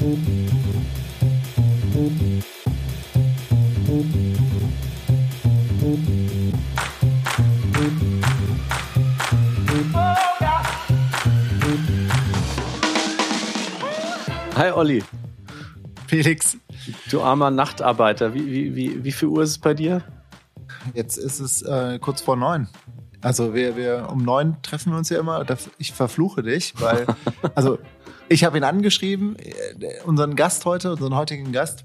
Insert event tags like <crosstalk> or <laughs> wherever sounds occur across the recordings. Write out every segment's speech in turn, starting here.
Hi Olli. Felix. Du armer Nachtarbeiter. Wie, wie, wie, wie viel Uhr ist es bei dir? Jetzt ist es äh, kurz vor neun. Also wir, wir um neun treffen wir uns ja immer. Ich verfluche dich, weil <laughs> also ich habe ihn angeschrieben, äh, unseren Gast heute, unseren heutigen Gast.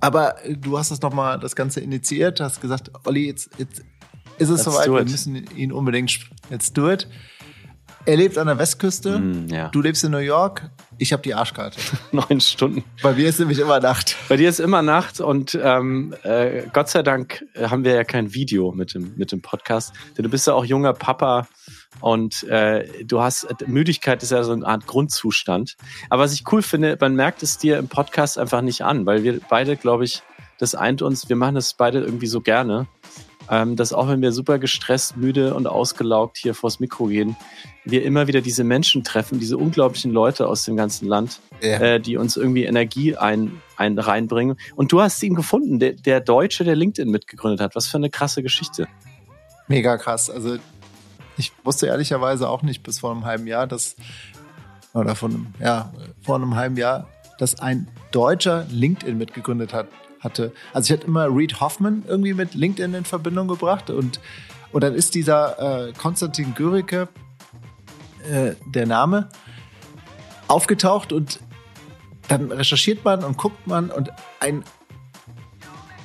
Aber du hast das nochmal das Ganze initiiert, hast gesagt, Olli, jetzt, jetzt ist es soweit, wir müssen ihn unbedingt jetzt do it. Er lebt an der Westküste, mm, ja. du lebst in New York, ich habe die Arschkarte. <laughs> Neun Stunden. Bei mir ist nämlich immer Nacht. Bei dir ist immer Nacht und ähm, äh, Gott sei Dank haben wir ja kein Video mit dem, mit dem Podcast, denn du bist ja auch junger Papa und äh, du hast, Müdigkeit ist ja so eine Art Grundzustand. Aber was ich cool finde, man merkt es dir im Podcast einfach nicht an, weil wir beide, glaube ich, das eint uns, wir machen das beide irgendwie so gerne ähm, dass auch wenn wir super gestresst, müde und ausgelaugt hier vors Mikro gehen, wir immer wieder diese Menschen treffen, diese unglaublichen Leute aus dem ganzen Land, ja. äh, die uns irgendwie Energie ein, ein reinbringen. Und du hast ihn gefunden, der, der Deutsche, der LinkedIn mitgegründet hat. Was für eine krasse Geschichte. Mega krass. Also ich wusste ehrlicherweise auch nicht bis vor einem halben Jahr, dass oder von ja, vor einem halben Jahr, dass ein Deutscher LinkedIn mitgegründet hat hatte. Also ich hatte immer Reed Hoffman irgendwie mit LinkedIn in Verbindung gebracht und, und dann ist dieser äh, Konstantin Görike, äh, der Name, aufgetaucht und dann recherchiert man und guckt man und ein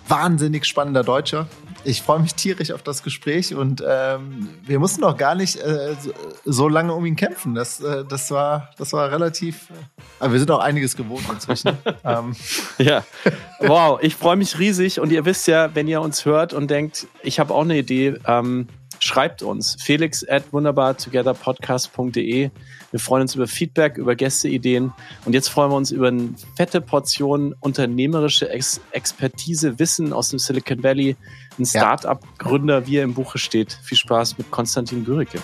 wahnsinnig spannender Deutscher, ich freue mich tierisch auf das Gespräch und ähm, wir mussten auch gar nicht äh, so, lange um ihn kämpfen. Das, äh, das, war, das war relativ. Äh, aber wir sind auch einiges gewohnt inzwischen. <laughs> ähm. Ja, wow, ich freue mich riesig und ihr wisst ja, wenn ihr uns hört und denkt, ich habe auch eine Idee, ähm, schreibt uns felix at wunderbartogetherpodcast.de. Wir freuen uns über Feedback, über Gästeideen und jetzt freuen wir uns über eine fette Portion unternehmerische Ex Expertise, Wissen aus dem Silicon Valley. Ein Start-up-Gründer, wie er im Buche steht. Viel Spaß mit Konstantin Gürike.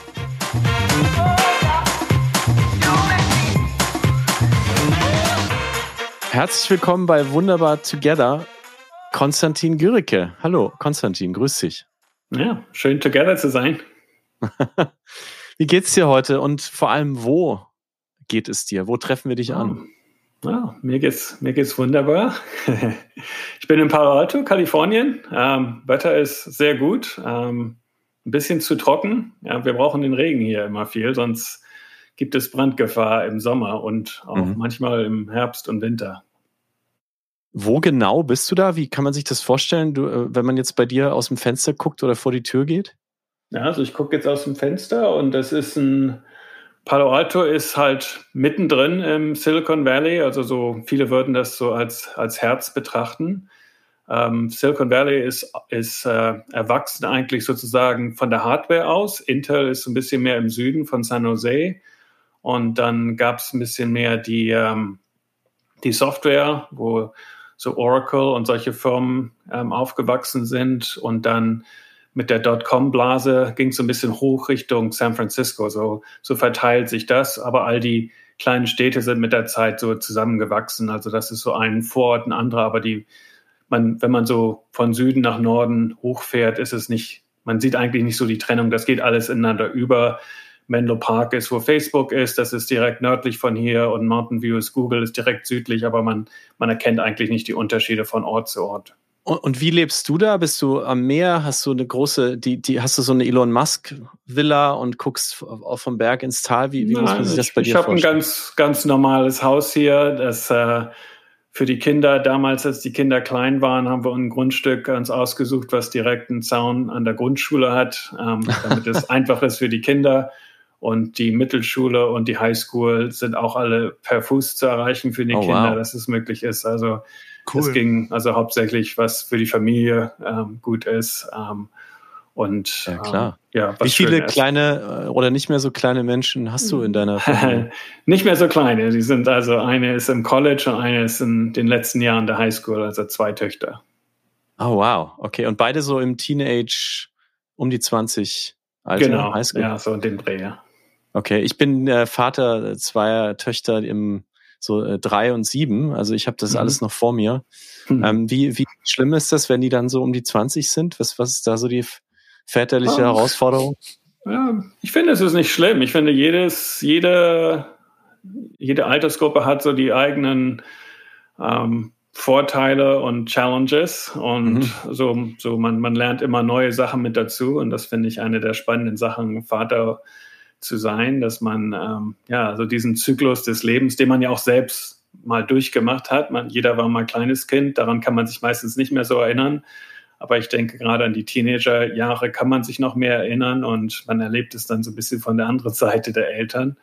Herzlich willkommen bei Wunderbar Together. Konstantin Gürike. Hallo, Konstantin, grüß dich. Ja, schön together zu sein. <laughs> Wie geht's dir heute und vor allem wo geht es dir? Wo treffen wir dich an? Ja, mir geht's mir geht's wunderbar. <laughs> ich bin in Palo Alto, Kalifornien. Ähm, Wetter ist sehr gut. Ähm, ein bisschen zu trocken. Ja, wir brauchen den Regen hier immer viel, sonst gibt es Brandgefahr im Sommer und auch mhm. manchmal im Herbst und Winter. Wo genau bist du da? Wie kann man sich das vorstellen, du, äh, wenn man jetzt bei dir aus dem Fenster guckt oder vor die Tür geht? Ja, also ich gucke jetzt aus dem Fenster und das ist ein Palo Alto ist halt mittendrin im Silicon Valley, also so viele würden das so als, als Herz betrachten. Ähm, Silicon Valley ist, ist äh, erwachsen eigentlich sozusagen von der Hardware aus. Intel ist ein bisschen mehr im Süden von San Jose. Und dann gab es ein bisschen mehr die, ähm, die Software, wo so Oracle und solche Firmen ähm, aufgewachsen sind. Und dann mit der Dotcom-Blase ging es so ein bisschen hoch Richtung San Francisco. So, so verteilt sich das. Aber all die kleinen Städte sind mit der Zeit so zusammengewachsen. Also das ist so ein Vorort, ein anderer. Aber die, man, wenn man so von Süden nach Norden hochfährt, ist es nicht, man sieht eigentlich nicht so die Trennung. Das geht alles ineinander über. Menlo Park ist, wo Facebook ist, das ist direkt nördlich von hier und Mountain View ist Google, ist direkt südlich, aber man, man erkennt eigentlich nicht die Unterschiede von Ort zu Ort. Und, und wie lebst du da? Bist du am Meer? Hast du eine große, die, die, hast du so eine Elon Musk Villa und guckst auf vom Berg ins Tal? Wie, wie Nein, muss man sich das bei ich, dir ich vorstellen? Ich habe ein ganz, ganz normales Haus hier, das äh, für die Kinder, damals, als die Kinder klein waren, haben wir ein Grundstück uns ausgesucht, was direkt einen Zaun an der Grundschule hat, ähm, damit es <laughs> einfach ist für die Kinder. Und die Mittelschule und die Highschool sind auch alle per Fuß zu erreichen für die oh, Kinder, wow. dass es möglich ist. Also cool. es ging also hauptsächlich, was für die Familie ähm, gut ist. Ähm, und ja, klar. Ähm, ja, Wie viele kleine äh, oder nicht mehr so kleine Menschen hast du in deiner <laughs> Familie? nicht mehr so kleine. Die sind also eine ist im College und eine ist in den letzten Jahren der Highschool, also zwei Töchter. Oh wow, okay. Und beide so im Teenage um die 20 Alter, genau, Highschool? ja, so in dem Dreh, ja. Okay, ich bin äh, Vater zweier Töchter im so äh, drei und sieben. Also ich habe das mhm. alles noch vor mir. Mhm. Ähm, wie, wie schlimm ist das, wenn die dann so um die 20 sind? Was, was ist da so die väterliche oh. Herausforderung? Ja, ich finde, es ist nicht schlimm. Ich finde, jedes, jede, jede Altersgruppe hat so die eigenen ähm, Vorteile und Challenges und mhm. so, so man, man lernt immer neue Sachen mit dazu und das finde ich eine der spannenden Sachen, Vater zu sein, dass man ähm, ja so diesen Zyklus des Lebens, den man ja auch selbst mal durchgemacht hat, man, jeder war mal kleines Kind, daran kann man sich meistens nicht mehr so erinnern, aber ich denke, gerade an die Teenagerjahre kann man sich noch mehr erinnern und man erlebt es dann so ein bisschen von der anderen <laughs> Seite der Eltern.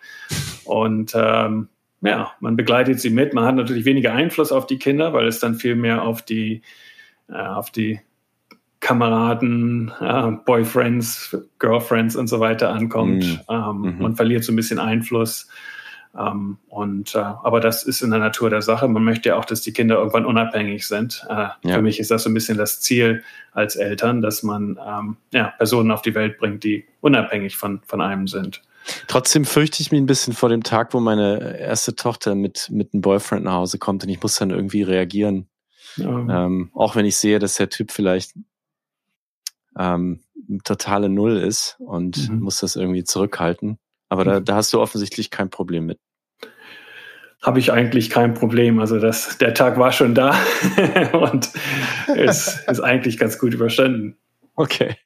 Und ähm, ja, man begleitet sie mit. Man hat natürlich weniger Einfluss auf die Kinder, weil es dann viel mehr auf die, äh, auf die Kameraden, äh, Boyfriends, Girlfriends und so weiter ankommt. Mhm. Ähm, mhm. Man verliert so ein bisschen Einfluss. Ähm, und äh, aber das ist in der Natur der Sache. Man möchte ja auch, dass die Kinder irgendwann unabhängig sind. Äh, ja. Für mich ist das so ein bisschen das Ziel als Eltern, dass man ähm, ja, Personen auf die Welt bringt, die unabhängig von, von einem sind. Trotzdem fürchte ich mich ein bisschen vor dem Tag, wo meine erste Tochter mit, mit einem Boyfriend nach Hause kommt und ich muss dann irgendwie reagieren. Ja. Ähm, auch wenn ich sehe, dass der Typ vielleicht ähm, totale Null ist und mhm. muss das irgendwie zurückhalten. Aber da, da hast du offensichtlich kein Problem mit. Habe ich eigentlich kein Problem. Also das, der Tag war schon da <laughs> und ist, ist eigentlich ganz gut überstanden. Okay.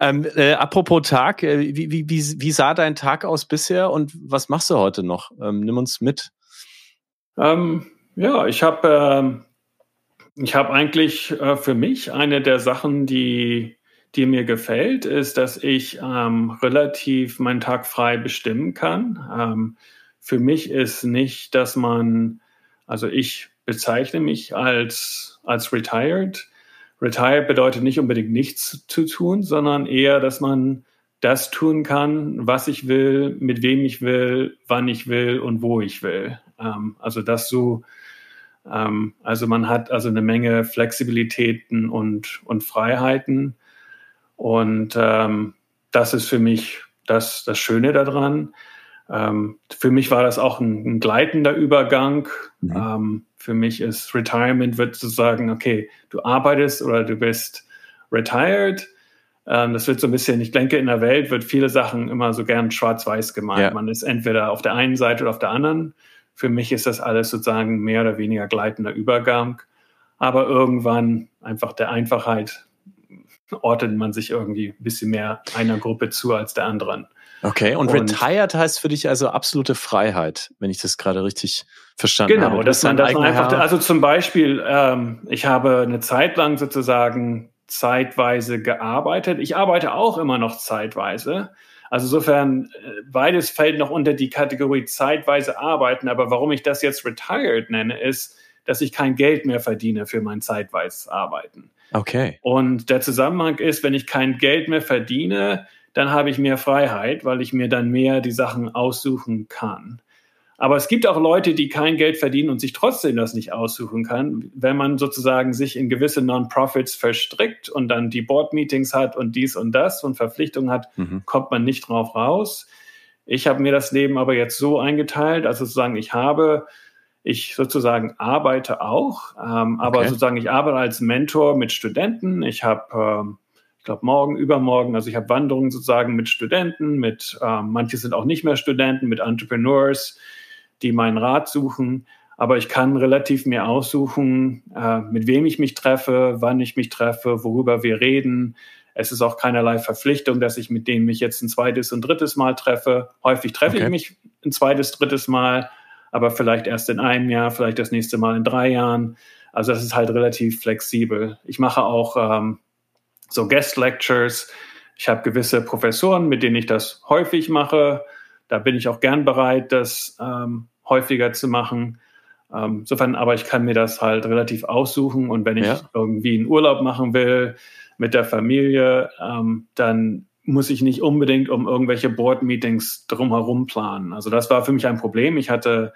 Ähm, äh, apropos Tag, äh, wie, wie, wie, wie sah dein Tag aus bisher und was machst du heute noch? Ähm, nimm uns mit. Ähm, ja, ich habe äh, ich habe eigentlich äh, für mich eine der Sachen, die die mir gefällt, ist, dass ich ähm, relativ meinen Tag frei bestimmen kann. Ähm, für mich ist nicht, dass man, also ich bezeichne mich als, als retired. Retired bedeutet nicht unbedingt nichts zu tun, sondern eher, dass man das tun kann, was ich will, mit wem ich will, wann ich will und wo ich will. Ähm, also das so, ähm, also man hat also eine Menge Flexibilitäten und, und Freiheiten. Und ähm, das ist für mich das, das Schöne daran. Ähm, für mich war das auch ein, ein gleitender Übergang. Mhm. Ähm, für mich ist Retirement wird zu sagen, okay, du arbeitest oder du bist retired. Ähm, das wird so ein bisschen, ich denke, in der Welt wird viele Sachen immer so gern schwarz-weiß gemalt. Ja. Man ist entweder auf der einen Seite oder auf der anderen. Für mich ist das alles sozusagen mehr oder weniger gleitender Übergang. Aber irgendwann einfach der Einfachheit ordnet man sich irgendwie ein bisschen mehr einer Gruppe zu als der anderen. Okay, und, und retired heißt für dich also absolute Freiheit, wenn ich das gerade richtig verstanden genau, habe. Genau, dass man, man einfach, also zum Beispiel, ähm, ich habe eine Zeit lang sozusagen zeitweise gearbeitet. Ich arbeite auch immer noch zeitweise. Also insofern, äh, beides fällt noch unter die Kategorie zeitweise arbeiten. Aber warum ich das jetzt retired nenne, ist, dass ich kein Geld mehr verdiene für mein zeitweises Arbeiten. Okay. Und der Zusammenhang ist, wenn ich kein Geld mehr verdiene, dann habe ich mehr Freiheit, weil ich mir dann mehr die Sachen aussuchen kann. Aber es gibt auch Leute, die kein Geld verdienen und sich trotzdem das nicht aussuchen kann. Wenn man sozusagen sich in gewisse Non-Profits verstrickt und dann die Board-Meetings hat und dies und das und Verpflichtungen hat, mhm. kommt man nicht drauf raus. Ich habe mir das Leben aber jetzt so eingeteilt, also sozusagen, ich habe ich sozusagen arbeite auch, ähm, aber okay. sozusagen ich arbeite als Mentor mit Studenten. Ich habe, ähm, ich glaube, morgen, übermorgen, also ich habe Wanderungen sozusagen mit Studenten, mit, ähm, manche sind auch nicht mehr Studenten, mit Entrepreneurs, die meinen Rat suchen. Aber ich kann relativ mir aussuchen, äh, mit wem ich mich treffe, wann ich mich treffe, worüber wir reden. Es ist auch keinerlei Verpflichtung, dass ich mit denen mich jetzt ein zweites und drittes Mal treffe. Häufig treffe okay. ich mich ein zweites, drittes Mal aber vielleicht erst in einem Jahr, vielleicht das nächste Mal in drei Jahren. Also das ist halt relativ flexibel. Ich mache auch ähm, so Guest Lectures. Ich habe gewisse Professoren, mit denen ich das häufig mache. Da bin ich auch gern bereit, das ähm, häufiger zu machen. Ähm, insofern, aber ich kann mir das halt relativ aussuchen und wenn ich ja. irgendwie einen Urlaub machen will mit der Familie, ähm, dann muss ich nicht unbedingt um irgendwelche Board-Meetings drumherum planen. Also das war für mich ein Problem. Ich hatte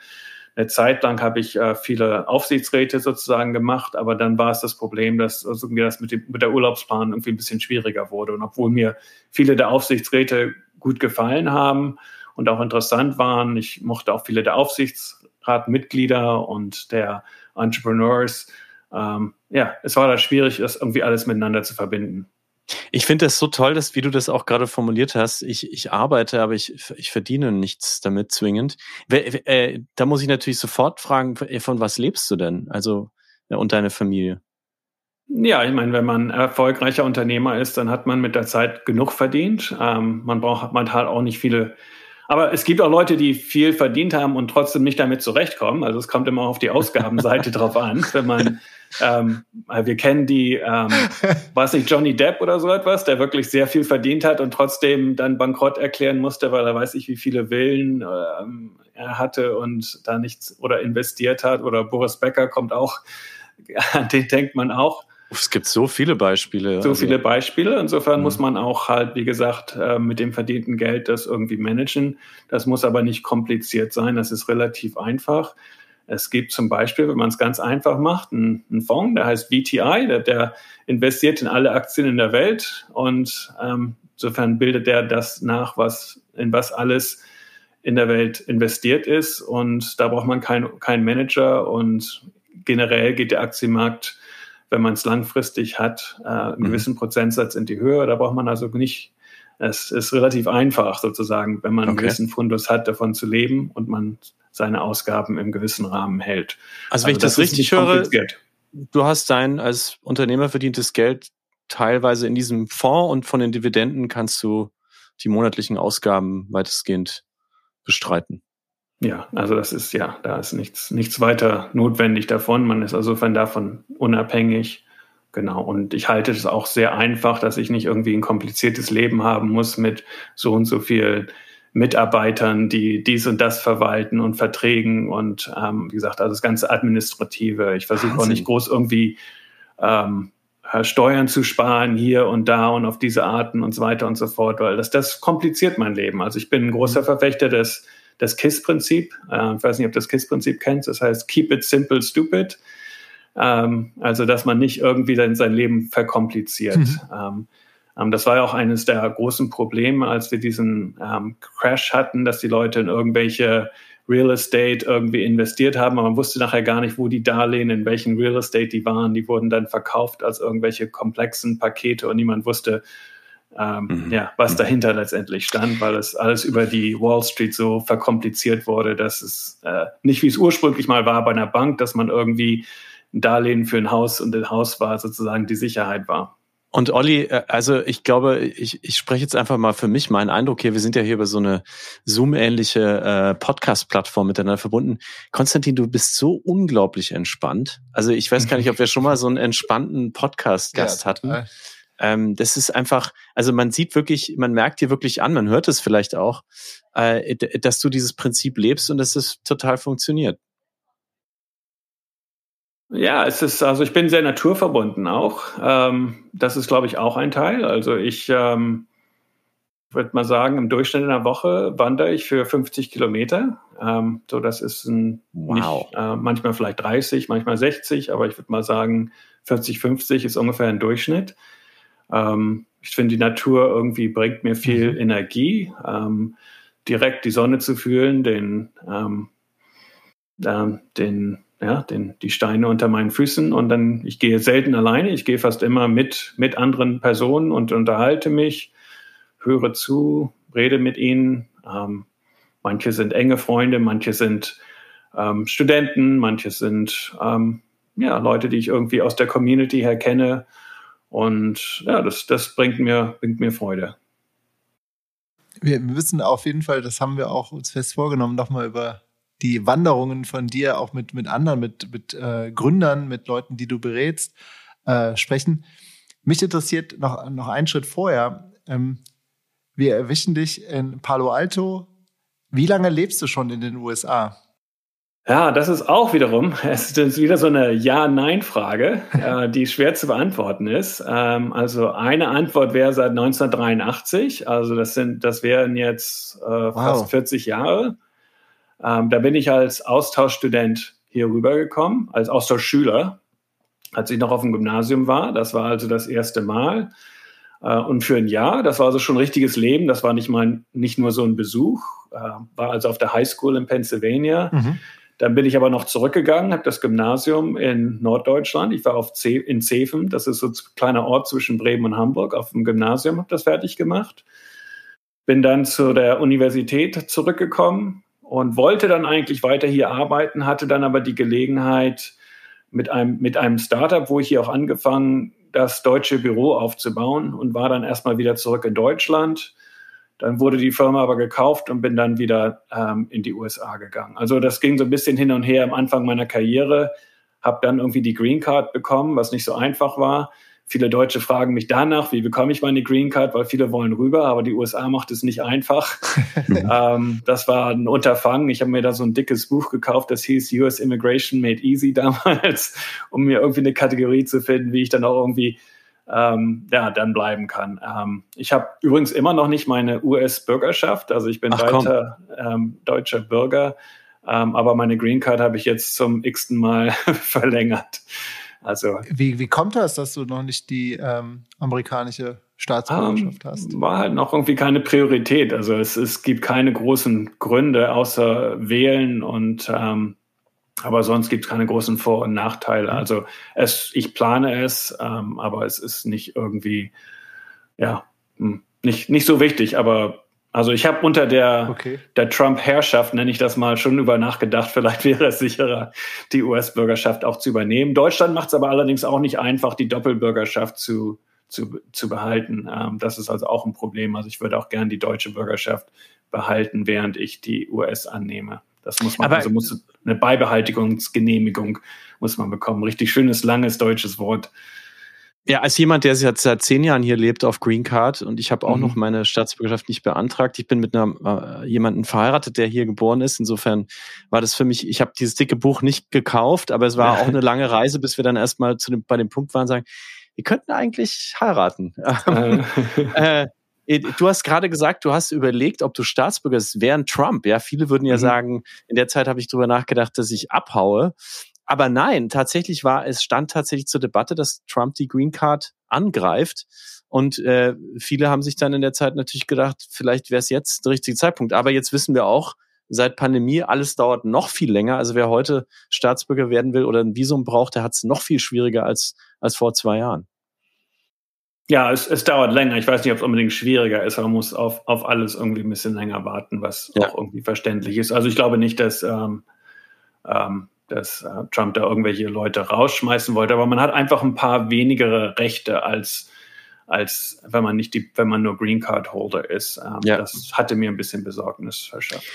eine Zeit lang habe ich äh, viele Aufsichtsräte sozusagen gemacht, aber dann war es das Problem, dass also irgendwie das mit, dem, mit der Urlaubsplan irgendwie ein bisschen schwieriger wurde. Und obwohl mir viele der Aufsichtsräte gut gefallen haben und auch interessant waren, ich mochte auch viele der Aufsichtsräte Betriebsratmitglieder und der Entrepreneurs. Ähm, ja, es war da schwierig, das irgendwie alles miteinander zu verbinden. Ich finde das so toll, dass, wie du das auch gerade formuliert hast, ich, ich arbeite, aber ich, ich verdiene nichts damit zwingend. Äh, da muss ich natürlich sofort fragen, von was lebst du denn? Also, ja, und deine Familie? Ja, ich meine, wenn man erfolgreicher Unternehmer ist, dann hat man mit der Zeit genug verdient. Ähm, man braucht man halt auch nicht viele. Aber es gibt auch Leute, die viel verdient haben und trotzdem nicht damit zurechtkommen. Also es kommt immer auf die Ausgabenseite <laughs> drauf an. Wenn man, ähm, wir kennen die, ähm, weiß nicht, Johnny Depp oder so etwas, der wirklich sehr viel verdient hat und trotzdem dann bankrott erklären musste, weil er weiß nicht, wie viele Villen ähm, er hatte und da nichts oder investiert hat. Oder Boris Becker kommt auch, <laughs> an den denkt man auch. Es gibt so viele Beispiele. So also. viele Beispiele. Insofern mhm. muss man auch halt, wie gesagt, äh, mit dem verdienten Geld das irgendwie managen. Das muss aber nicht kompliziert sein. Das ist relativ einfach. Es gibt zum Beispiel, wenn man es ganz einfach macht, einen, einen Fonds, der heißt VTI, der, der, investiert in alle Aktien in der Welt und ähm, insofern bildet der das nach, was in was alles in der Welt investiert ist und da braucht man keinen kein Manager und generell geht der Aktienmarkt wenn man es langfristig hat, äh, einen mhm. gewissen Prozentsatz in die Höhe. Da braucht man also nicht, es ist relativ einfach sozusagen, wenn man okay. einen gewissen Fundus hat, davon zu leben und man seine Ausgaben im gewissen Rahmen hält. Also, wenn also, ich das, das richtig höre, du hast dein als Unternehmer verdientes Geld teilweise in diesem Fonds und von den Dividenden kannst du die monatlichen Ausgaben weitestgehend bestreiten. Ja, also das ist ja, da ist nichts, nichts weiter notwendig davon. Man ist also von davon unabhängig. Genau. Und ich halte es auch sehr einfach, dass ich nicht irgendwie ein kompliziertes Leben haben muss mit so und so viel Mitarbeitern, die dies und das verwalten und Verträgen und ähm, wie gesagt, also das ganze Administrative. Ich versuche auch nicht groß irgendwie ähm, Steuern zu sparen hier und da und auf diese Arten und so weiter und so fort, weil das, das kompliziert mein Leben. Also ich bin ein großer mhm. Verfechter des das KISS-Prinzip. Äh, ich weiß nicht, ob du das KISS-Prinzip kennst. Das heißt Keep it simple, stupid. Ähm, also, dass man nicht irgendwie sein, sein Leben verkompliziert. Mhm. Ähm, ähm, das war ja auch eines der großen Probleme, als wir diesen ähm, Crash hatten, dass die Leute in irgendwelche Real Estate irgendwie investiert haben, aber man wusste nachher gar nicht, wo die Darlehen, in welchen Real Estate die waren. Die wurden dann verkauft als irgendwelche komplexen Pakete und niemand wusste, ähm, mhm. ja, was mhm. dahinter letztendlich stand, weil es alles über die Wall Street so verkompliziert wurde, dass es äh, nicht wie es ursprünglich mal war bei einer Bank, dass man irgendwie ein Darlehen für ein Haus und ein Haus war sozusagen die Sicherheit war. Und Olli, äh, also ich glaube, ich, ich spreche jetzt einfach mal für mich meinen Eindruck hier. Wir sind ja hier über so eine Zoom-ähnliche äh, Podcast-Plattform miteinander verbunden. Konstantin, du bist so unglaublich entspannt. Also ich weiß gar nicht, ob wir schon mal so einen entspannten Podcast-Gast ja, hatten. Ähm, das ist einfach, also man sieht wirklich, man merkt dir wirklich an, man hört es vielleicht auch, äh, dass du dieses Prinzip lebst und dass es total funktioniert. Ja, es ist, also ich bin sehr naturverbunden auch. Ähm, das ist, glaube ich, auch ein Teil. Also ich ähm, würde mal sagen, im Durchschnitt in der Woche wandere ich für 50 Kilometer. Ähm, so, das ist ein, wow. nicht, äh, manchmal vielleicht 30, manchmal 60, aber ich würde mal sagen, 40, 50 ist ungefähr ein Durchschnitt. Ähm, ich finde, die Natur irgendwie bringt mir viel mhm. Energie. Ähm, direkt die Sonne zu fühlen, den, ähm, äh, den, ja, den, die Steine unter meinen Füßen und dann, ich gehe selten alleine, ich gehe fast immer mit, mit anderen Personen und unterhalte mich, höre zu, rede mit ihnen. Ähm, manche sind enge Freunde, manche sind ähm, Studenten, manche sind ähm, ja, Leute, die ich irgendwie aus der Community her kenne. Und ja, das, das bringt, mir, bringt mir Freude. Wir wissen auf jeden Fall, das haben wir auch uns fest vorgenommen, nochmal über die Wanderungen von dir, auch mit, mit anderen, mit, mit äh, Gründern, mit Leuten, die du berätst, äh, sprechen. Mich interessiert noch, noch einen Schritt vorher. Ähm, wir erwischen dich in Palo Alto. Wie lange lebst du schon in den USA? Ja, das ist auch wiederum, <laughs> es ist wieder so eine Ja-Nein-Frage, <laughs> äh, die schwer zu beantworten ist. Ähm, also eine Antwort wäre seit 1983, also das sind, das wären jetzt äh, wow. fast 40 Jahre. Ähm, da bin ich als Austauschstudent hier rübergekommen, als Austauschschüler, als ich noch auf dem Gymnasium war. Das war also das erste Mal. Äh, und für ein Jahr, das war also schon ein richtiges Leben. Das war nicht mal nicht nur so ein Besuch, äh, war also auf der High School in Pennsylvania. Mhm Dann bin ich aber noch zurückgegangen, habe das Gymnasium in Norddeutschland. Ich war auf C in Zeven, das ist so ein kleiner Ort zwischen Bremen und Hamburg, auf dem Gymnasium, habe das fertig gemacht. Bin dann zu der Universität zurückgekommen und wollte dann eigentlich weiter hier arbeiten, hatte dann aber die Gelegenheit, mit einem, mit einem Startup, wo ich hier auch angefangen, das deutsche Büro aufzubauen und war dann erstmal wieder zurück in Deutschland dann wurde die Firma aber gekauft und bin dann wieder ähm, in die USA gegangen. Also das ging so ein bisschen hin und her am Anfang meiner Karriere. Habe dann irgendwie die Green Card bekommen, was nicht so einfach war. Viele Deutsche fragen mich danach, wie bekomme ich meine Green Card, weil viele wollen rüber, aber die USA macht es nicht einfach. <laughs> <laughs> ähm, das war ein Unterfangen. Ich habe mir da so ein dickes Buch gekauft, das hieß US Immigration Made Easy <laughs> damals, um mir irgendwie eine Kategorie zu finden, wie ich dann auch irgendwie ähm, ja, dann bleiben kann. Ähm, ich habe übrigens immer noch nicht meine US-Bürgerschaft, also ich bin Ach, weiter ähm, deutscher Bürger, ähm, aber meine Green Card habe ich jetzt zum x-ten Mal <laughs> verlängert. Also, wie, wie kommt das, dass du noch nicht die ähm, amerikanische Staatsbürgerschaft um, hast? War halt noch irgendwie keine Priorität. Also es, es gibt keine großen Gründe außer Wählen und ähm, aber sonst gibt es keine großen Vor- und Nachteile. Mhm. Also es, ich plane es, ähm, aber es ist nicht irgendwie, ja, hm, nicht, nicht so wichtig. Aber also ich habe unter der, okay. der Trump-Herrschaft, nenne ich das mal, schon über nachgedacht, <laughs> vielleicht wäre es sicherer, die US-Bürgerschaft auch zu übernehmen. Deutschland macht es aber allerdings auch nicht einfach, die Doppelbürgerschaft zu, zu, zu behalten. Ähm, das ist also auch ein Problem. Also ich würde auch gern die deutsche Bürgerschaft behalten, während ich die US annehme. Das muss man, Aber, also muss eine Beibehaltigungsgenehmigung muss man bekommen. Richtig schönes, langes deutsches Wort. Ja, als jemand, der jetzt seit zehn Jahren hier lebt auf Green Card und ich habe auch mhm. noch meine Staatsbürgerschaft nicht beantragt. Ich bin mit einer, äh, jemandem verheiratet, der hier geboren ist. Insofern war das für mich, ich habe dieses dicke Buch nicht gekauft, aber es war <laughs> auch eine lange Reise, bis wir dann erstmal zu dem, bei dem Punkt waren, sagen, wir könnten eigentlich heiraten. äh, <laughs> äh, du hast gerade gesagt, du hast überlegt, ob du Staatsbürger bist während Trump. Ja, viele würden ja mhm. sagen, in der Zeit habe ich drüber nachgedacht, dass ich abhaue. Aber nein, tatsächlich war, es stand tatsächlich zur Debatte, dass Trump die Green Card angreift. Und äh, viele haben sich dann in der Zeit natürlich gedacht, vielleicht wäre es jetzt der richtige Zeitpunkt. Aber jetzt wissen wir auch, seit Pandemie, alles dauert noch viel länger. Also wer heute Staatsbürger werden will oder ein Visum braucht, der hat es noch viel schwieriger als, als vor zwei Jahren. Ja, es, es dauert länger. Ich weiß nicht, ob es unbedingt schwieriger ist, aber man muss auf, auf alles irgendwie ein bisschen länger warten, was ja. auch irgendwie verständlich ist. Also ich glaube nicht, dass, ähm, ähm, dass äh, Trump da irgendwelche Leute rausschmeißen wollte, aber man hat einfach ein paar wenigere Rechte als als wenn man nicht die, wenn man nur Green Card Holder ist. Ähm, ja. Das hatte mir ein bisschen Besorgnis verschafft.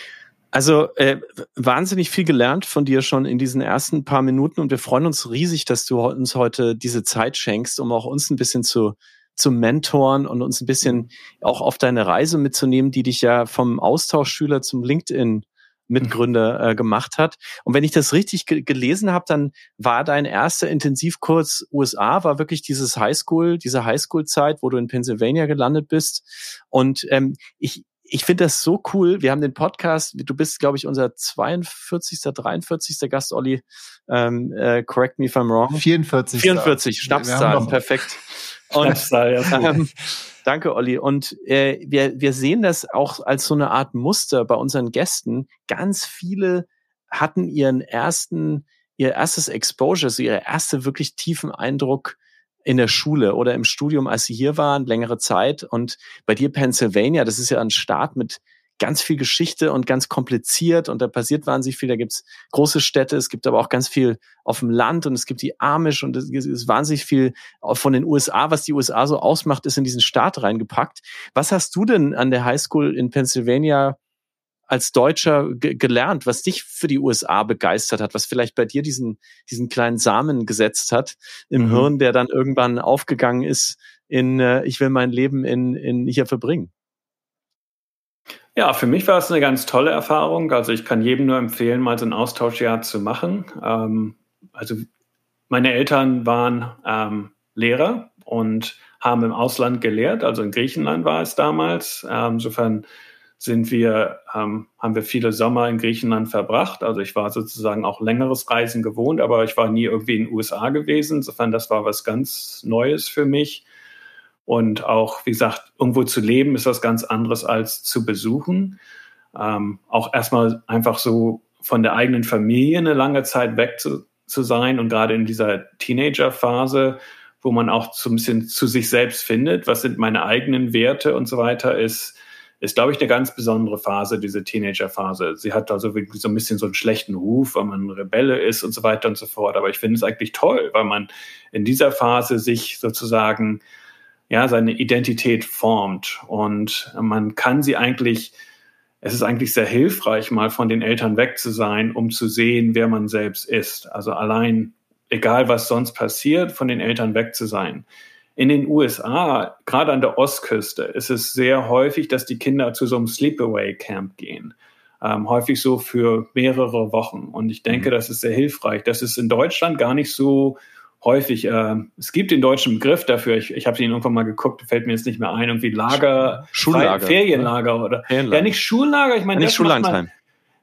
Also äh, wahnsinnig viel gelernt von dir schon in diesen ersten paar Minuten und wir freuen uns riesig, dass du uns heute diese Zeit schenkst, um auch uns ein bisschen zu zu mentoren und uns ein bisschen mhm. auch auf deine Reise mitzunehmen, die dich ja vom Austauschschüler zum LinkedIn Mitgründer äh, gemacht hat. Und wenn ich das richtig ge gelesen habe, dann war dein erster Intensivkurs USA, war wirklich dieses Highschool, diese Highschool-Zeit, wo du in Pennsylvania gelandet bist. Und ähm, ich, ich finde das so cool. Wir haben den Podcast, du bist, glaube ich, unser 42., 43. Gast, Olli. Ähm, äh, correct me if I'm wrong. 44. 44, Schnapszahl, perfekt. <laughs> Und, ähm, danke, Olli. Und äh, wir, wir sehen das auch als so eine Art Muster bei unseren Gästen. Ganz viele hatten ihren ersten, ihr erstes Exposure, so ihre erste wirklich tiefen Eindruck in der Schule oder im Studium, als sie hier waren, längere Zeit. Und bei dir Pennsylvania, das ist ja ein Staat mit ganz viel Geschichte und ganz kompliziert und da passiert wahnsinnig viel. Da gibt's große Städte, es gibt aber auch ganz viel auf dem Land und es gibt die Amish und es ist wahnsinnig viel von den USA, was die USA so ausmacht, ist in diesen Staat reingepackt. Was hast du denn an der Highschool in Pennsylvania als Deutscher gelernt, was dich für die USA begeistert hat, was vielleicht bei dir diesen, diesen kleinen Samen gesetzt hat im mhm. Hirn, der dann irgendwann aufgegangen ist in, äh, ich will mein Leben in, in hier verbringen? Ja, für mich war es eine ganz tolle Erfahrung. Also ich kann jedem nur empfehlen, mal so ein Austauschjahr zu machen. Ähm, also meine Eltern waren ähm, Lehrer und haben im Ausland gelehrt. Also in Griechenland war es damals. Ähm, insofern sind wir, ähm, haben wir viele Sommer in Griechenland verbracht. Also ich war sozusagen auch längeres Reisen gewohnt, aber ich war nie irgendwie in den USA gewesen. Insofern das war was ganz Neues für mich. Und auch, wie gesagt, irgendwo zu leben ist was ganz anderes als zu besuchen. Ähm, auch erstmal einfach so von der eigenen Familie eine lange Zeit weg zu, zu sein und gerade in dieser Teenagerphase, wo man auch so ein bisschen zu sich selbst findet, was sind meine eigenen Werte und so weiter, ist, ist, glaube ich, eine ganz besondere Phase, diese Teenagerphase. Sie hat also wirklich so ein bisschen so einen schlechten Ruf, weil man Rebelle ist und so weiter und so fort. Aber ich finde es eigentlich toll, weil man in dieser Phase sich sozusagen ja, seine Identität formt und man kann sie eigentlich es ist eigentlich sehr hilfreich, mal von den Eltern weg zu sein, um zu sehen, wer man selbst ist. Also allein, egal was sonst passiert, von den Eltern weg zu sein. In den USA, gerade an der Ostküste, ist es sehr häufig, dass die Kinder zu so einem Sleepaway-Camp gehen. Ähm, häufig so für mehrere Wochen. Und ich denke, mhm. das ist sehr hilfreich. Das ist in Deutschland gar nicht so häufig, äh, es gibt den deutschen Begriff dafür, ich, ich habe ihn irgendwann mal geguckt, fällt mir jetzt nicht mehr ein, irgendwie Lager, Schullager, Ferienlager oder Ferienlager. ja nicht Schullager, ich meine nicht Schullandheim.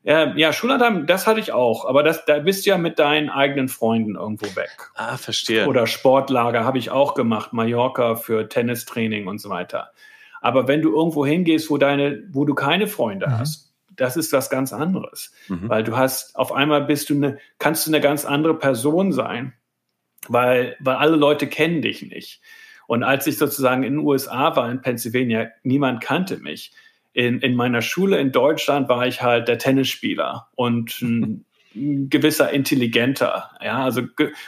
Ja, ja, Schullandheim, das hatte ich auch, aber das, da bist du ja mit deinen eigenen Freunden irgendwo weg. Ah, verstehe. Oder Sportlager habe ich auch gemacht, Mallorca für Tennistraining und so weiter. Aber wenn du irgendwo hingehst, wo deine, wo du keine Freunde mhm. hast, das ist was ganz anderes, mhm. weil du hast auf einmal bist du eine, kannst du eine ganz andere Person sein weil, weil alle Leute kennen dich nicht. Und als ich sozusagen in den USA war, in Pennsylvania, niemand kannte mich. In, in meiner Schule in Deutschland war ich halt der Tennisspieler und <laughs> ein, gewisser Intelligenter, ja, also,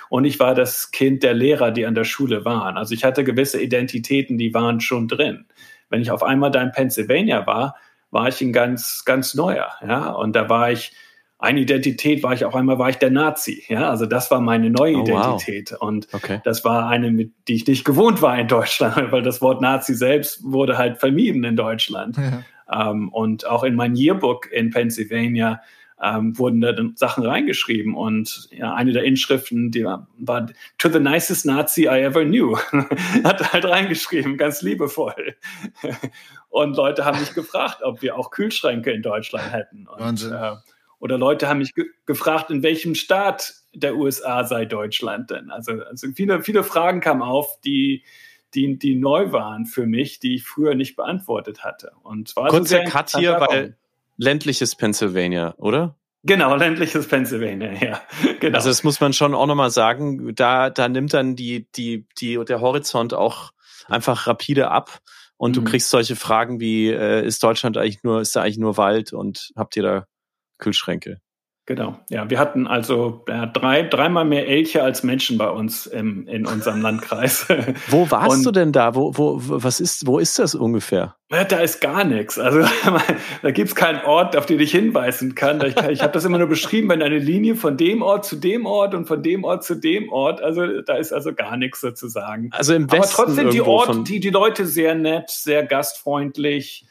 und ich war das Kind der Lehrer, die an der Schule waren. Also ich hatte gewisse Identitäten, die waren schon drin. Wenn ich auf einmal da in Pennsylvania war, war ich ein ganz, ganz neuer, ja, und da war ich, eine Identität war ich auf einmal war ich der Nazi. Ja, also das war meine neue oh, Identität wow. und okay. das war eine, mit die ich nicht gewohnt war in Deutschland, <laughs> weil das Wort Nazi selbst wurde halt vermieden in Deutschland. Ja. Ähm, und auch in mein Yearbook in Pennsylvania ähm, wurden da Sachen reingeschrieben und ja, eine der Inschriften, die war, war to the nicest Nazi I ever knew, <laughs> hat halt reingeschrieben, ganz liebevoll. <laughs> und Leute haben mich gefragt, ob wir auch Kühlschränke in Deutschland hätten. Und, Wahnsinn. Äh, oder Leute haben mich ge gefragt, in welchem Staat der USA sei Deutschland denn? Also, also viele, viele Fragen kamen auf, die, die, die neu waren für mich, die ich früher nicht beantwortet hatte. Und war Kurzer Cut hier, weil ländliches Pennsylvania, oder? Genau, ländliches Pennsylvania, ja. <laughs> Genau. Also das muss man schon auch nochmal sagen, da, da nimmt dann die, die, die, der Horizont auch einfach rapide ab und mhm. du kriegst solche Fragen wie, äh, ist Deutschland eigentlich nur, ist da eigentlich nur Wald und habt ihr da Kühlschränke. Genau, ja. Wir hatten also ja, drei, dreimal mehr Elche als Menschen bei uns im, in unserem Landkreis. <laughs> Wo warst Und, du denn da? Wo, wo, was ist, wo ist das ungefähr? Da ist gar nichts. Also <laughs> da gibt es keinen Ort, auf den ich hinweisen kann. Ich, ich habe das immer nur beschrieben, wenn eine Linie von dem Ort zu dem Ort und von dem Ort zu dem Ort. Also da ist also gar nichts sozusagen. Also im Westen Aber trotzdem die Orte, die, die Leute sehr nett, sehr gastfreundlich.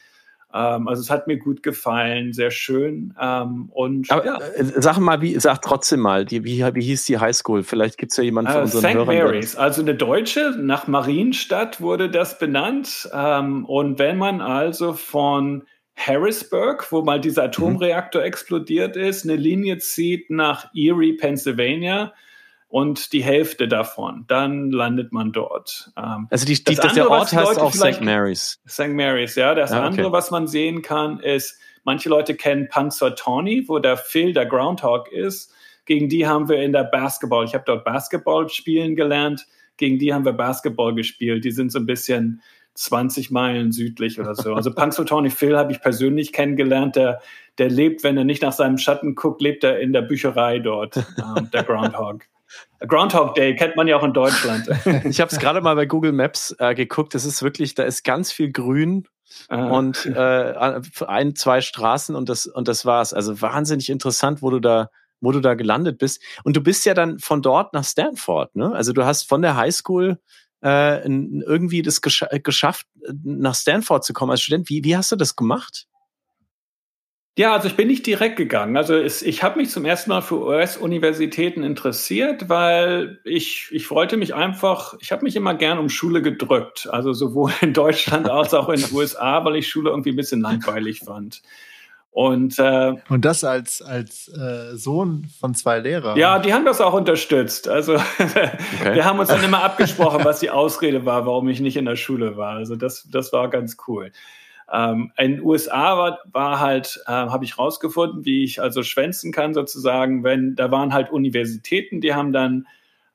Ähm, also es hat mir gut gefallen, sehr schön. Ähm, und Aber, ja. Äh, sag mal, wie, sag trotzdem mal, die, wie, wie hieß die Highschool? Vielleicht gibt es ja jemanden von uh, unseren St. Hörern. Mary's, also eine deutsche, nach Marienstadt wurde das benannt. Ähm, und wenn man also von Harrisburg, wo mal dieser mhm. Atomreaktor mhm. explodiert ist, eine Linie zieht nach Erie, Pennsylvania, und die Hälfte davon, dann landet man dort. Ähm, also die, die, das andere, der Ort heißt auch St. Mary's. St. Mary's, ja. Das ah, okay. andere, was man sehen kann, ist, manche Leute kennen Punxsutawney, wo der Phil der Groundhog ist. Gegen die haben wir in der Basketball, ich habe dort Basketball spielen gelernt, gegen die haben wir Basketball gespielt. Die sind so ein bisschen 20 Meilen südlich oder so. Also <laughs> Punxsutawney Phil habe ich persönlich kennengelernt. Der, der lebt, wenn er nicht nach seinem Schatten guckt, lebt er in der Bücherei dort, ähm, der Groundhog. Groundhog Day kennt man ja auch in Deutschland. <laughs> ich habe es gerade mal bei Google Maps äh, geguckt. Das ist wirklich, da ist ganz viel Grün Aha. und äh, ein, zwei Straßen und das und das war's. Also wahnsinnig interessant, wo du da wo du da gelandet bist. Und du bist ja dann von dort nach Stanford, ne? Also du hast von der Highschool äh, irgendwie das gesch geschafft, nach Stanford zu kommen als Student. Wie, wie hast du das gemacht? Ja, also ich bin nicht direkt gegangen. Also es, ich habe mich zum ersten Mal für US-Universitäten interessiert, weil ich, ich wollte mich einfach, ich habe mich immer gern um Schule gedrückt. Also sowohl in Deutschland als auch in den USA, weil ich Schule irgendwie ein bisschen langweilig fand. Und, äh, und das als, als äh, Sohn von zwei Lehrern. Ja, die haben das auch unterstützt. Also <laughs> okay. wir haben uns dann immer abgesprochen, was die Ausrede war, warum ich nicht in der Schule war. Also das, das war ganz cool. Ähm, in den USA war, war halt, äh, habe ich rausgefunden, wie ich also schwänzen kann sozusagen, wenn da waren halt Universitäten, die haben dann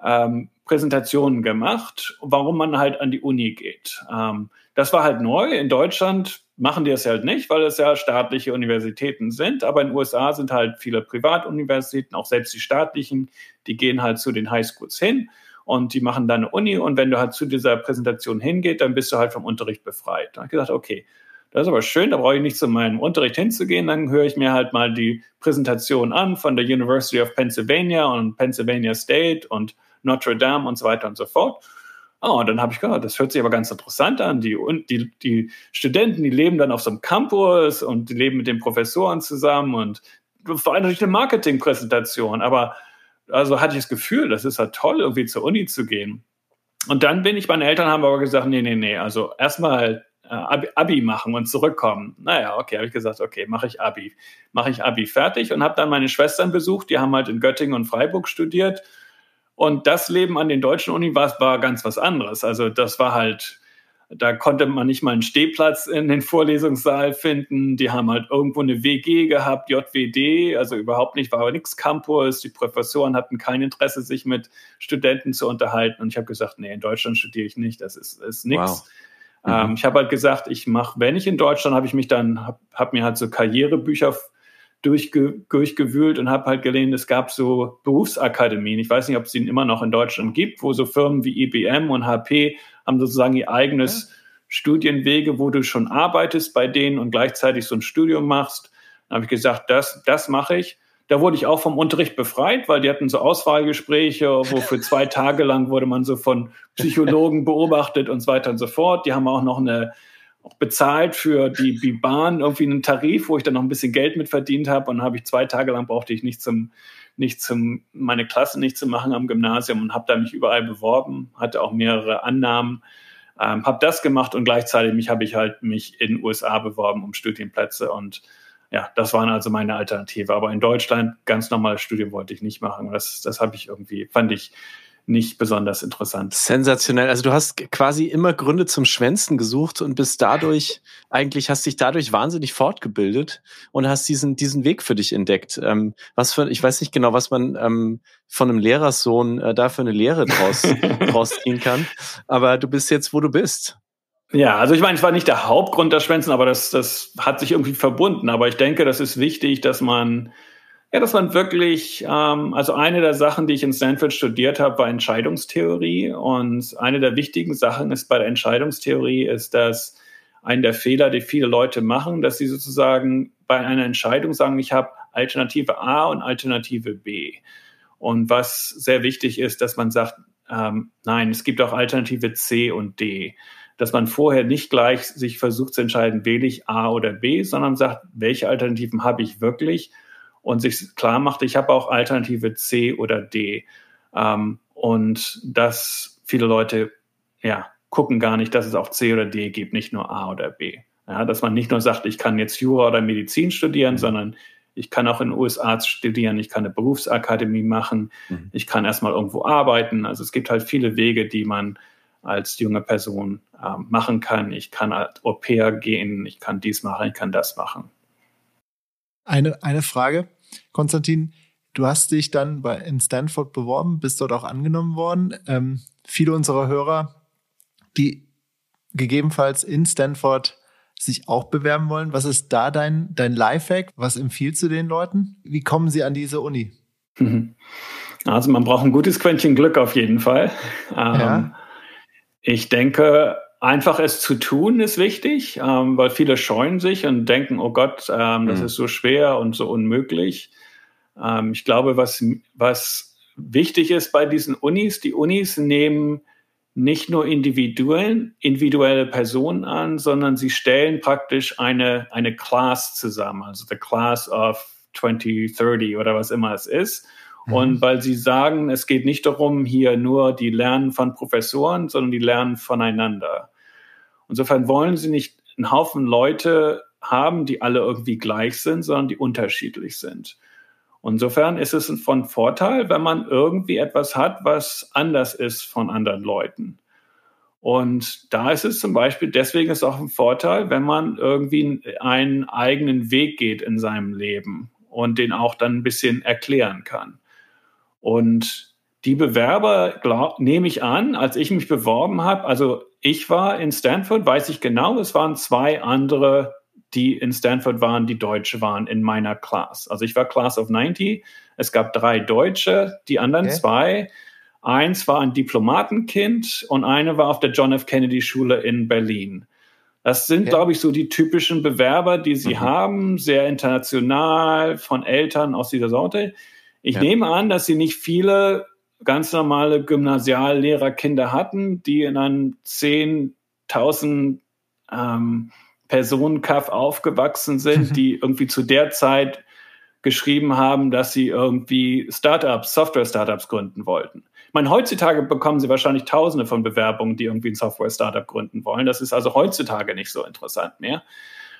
ähm, Präsentationen gemacht, warum man halt an die Uni geht. Ähm, das war halt neu. In Deutschland machen die das halt nicht, weil es ja staatliche Universitäten sind. Aber in den USA sind halt viele Privatuniversitäten, auch selbst die staatlichen, die gehen halt zu den Highschools hin und die machen dann eine Uni. Und wenn du halt zu dieser Präsentation hingehst, dann bist du halt vom Unterricht befreit. Da habe ich gesagt, okay, das ist aber schön, da brauche ich nicht zu meinem Unterricht hinzugehen, dann höre ich mir halt mal die Präsentation an von der University of Pennsylvania und Pennsylvania State und Notre Dame und so weiter und so fort. Oh, und dann habe ich gehört, das hört sich aber ganz interessant an. Die, die, die Studenten, die leben dann auf so einem Campus und die leben mit den Professoren zusammen und das war natürlich eine Marketingpräsentation, aber also hatte ich das Gefühl, das ist ja toll, irgendwie zur Uni zu gehen. Und dann bin ich, meine Eltern haben aber gesagt, nee, nee, nee, also erstmal Abi, Abi, machen und zurückkommen. Naja, okay, habe ich gesagt, okay, mache ich Abi. Mache ich Abi fertig und habe dann meine Schwestern besucht, die haben halt in Göttingen und Freiburg studiert. Und das Leben an den deutschen Uni war, war ganz was anderes. Also das war halt, da konnte man nicht mal einen Stehplatz in den Vorlesungssaal finden. Die haben halt irgendwo eine WG gehabt, JWD, also überhaupt nicht, war aber nichts Campus. Die Professoren hatten kein Interesse, sich mit Studenten zu unterhalten. Und ich habe gesagt, nee, in Deutschland studiere ich nicht, das ist, ist nichts. Wow. Mhm. Ähm, ich habe halt gesagt, ich mache, wenn ich in Deutschland, habe ich mich dann, habe hab mir halt so Karrierebücher durchge, durchgewühlt und habe halt gelesen, es gab so Berufsakademien. Ich weiß nicht, ob es sie immer noch in Deutschland gibt, wo so Firmen wie IBM und HP haben sozusagen ihr eigenes ja. Studienwege, wo du schon arbeitest bei denen und gleichzeitig so ein Studium machst. Dann habe ich gesagt, das, das mache ich. Da wurde ich auch vom Unterricht befreit, weil die hatten so Auswahlgespräche, wo für zwei Tage lang wurde man so von Psychologen beobachtet und so weiter und so fort. Die haben auch noch eine auch bezahlt für die, die Bahn, irgendwie einen Tarif, wo ich dann noch ein bisschen Geld mit verdient habe. Und habe ich zwei Tage lang brauchte ich nicht zum, nicht zum, meine Klasse nicht zu machen am Gymnasium und habe da mich überall beworben, hatte auch mehrere Annahmen, ähm, habe das gemacht und gleichzeitig mich habe ich halt mich in den USA beworben um Studienplätze und ja, das waren also meine Alternative. Aber in Deutschland ganz normales Studium wollte ich nicht machen. Das, das habe ich irgendwie, fand ich nicht besonders interessant. Sensationell. Also du hast quasi immer Gründe zum Schwänzen gesucht und bist dadurch, eigentlich hast dich dadurch wahnsinnig fortgebildet und hast diesen, diesen Weg für dich entdeckt. Ähm, was für, ich weiß nicht genau, was man ähm, von einem Lehrerssohn äh, da für eine Lehre draus, <laughs> draus ziehen kann. Aber du bist jetzt, wo du bist. Ja, also ich meine, es war nicht der Hauptgrund der Schwänzen, aber das, das hat sich irgendwie verbunden. Aber ich denke, das ist wichtig, dass man ja, das waren wirklich, ähm, also eine der Sachen, die ich in Stanford studiert habe, war Entscheidungstheorie. Und eine der wichtigen Sachen ist bei der Entscheidungstheorie, ist, dass ein der Fehler, die viele Leute machen, dass sie sozusagen bei einer Entscheidung sagen, ich habe Alternative A und Alternative B. Und was sehr wichtig ist, dass man sagt, ähm, nein, es gibt auch Alternative C und D. Dass man vorher nicht gleich sich versucht zu entscheiden, wähle ich A oder B, sondern sagt, welche Alternativen habe ich wirklich und sich klar macht, ich habe auch Alternative C oder D. Ähm, und dass viele Leute ja, gucken gar nicht, dass es auch C oder D gibt, nicht nur A oder B. Ja, dass man nicht nur sagt, ich kann jetzt Jura oder Medizin studieren, mhm. sondern ich kann auch in den USA studieren, ich kann eine Berufsakademie machen, mhm. ich kann erstmal irgendwo arbeiten. Also es gibt halt viele Wege, die man als junge Person äh, machen kann. Ich kann als Au pair gehen, ich kann dies machen, ich kann das machen. Eine, eine Frage, Konstantin. Du hast dich dann bei, in Stanford beworben, bist dort auch angenommen worden. Ähm, viele unserer Hörer, die gegebenenfalls in Stanford sich auch bewerben wollen, was ist da dein, dein Lifehack? Was empfiehlst du den Leuten? Wie kommen sie an diese Uni? Also man braucht ein gutes Quäntchen Glück auf jeden Fall. Ja. Ähm, ich denke, einfach es zu tun ist wichtig, ähm, weil viele scheuen sich und denken, oh Gott, ähm, das mhm. ist so schwer und so unmöglich. Ähm, ich glaube, was, was wichtig ist bei diesen Unis, die Unis nehmen nicht nur individuellen, individuelle Personen an, sondern sie stellen praktisch eine, eine Class zusammen, also the Class of 2030 oder was immer es ist. Mhm. Und weil sie sagen, es geht nicht darum, hier nur die lernen von Professoren, sondern die lernen voneinander. Insofern wollen sie nicht einen Haufen Leute haben, die alle irgendwie gleich sind, sondern die unterschiedlich sind. Insofern ist es von Vorteil, wenn man irgendwie etwas hat, was anders ist von anderen Leuten. Und da ist es zum Beispiel, deswegen ist es auch ein Vorteil, wenn man irgendwie einen eigenen Weg geht in seinem Leben und den auch dann ein bisschen erklären kann. Und die Bewerber, glaub, nehme ich an, als ich mich beworben habe, also ich war in Stanford, weiß ich genau, es waren zwei andere, die in Stanford waren, die Deutsche waren in meiner Class. Also ich war Class of 90, es gab drei Deutsche, die anderen okay. zwei, eins war ein Diplomatenkind und eine war auf der John F. Kennedy Schule in Berlin. Das sind, okay. glaube ich, so die typischen Bewerber, die sie mhm. haben, sehr international, von Eltern aus dieser Sorte. Ich ja. nehme an, dass sie nicht viele ganz normale Gymnasiallehrerkinder hatten, die in einem 10.000 ähm, Personenkaff aufgewachsen sind, <laughs> die irgendwie zu der Zeit geschrieben haben, dass sie irgendwie Startups, Software-Startups gründen wollten. Ich meine, heutzutage bekommen sie wahrscheinlich Tausende von Bewerbungen, die irgendwie ein Software-Startup gründen wollen. Das ist also heutzutage nicht so interessant mehr.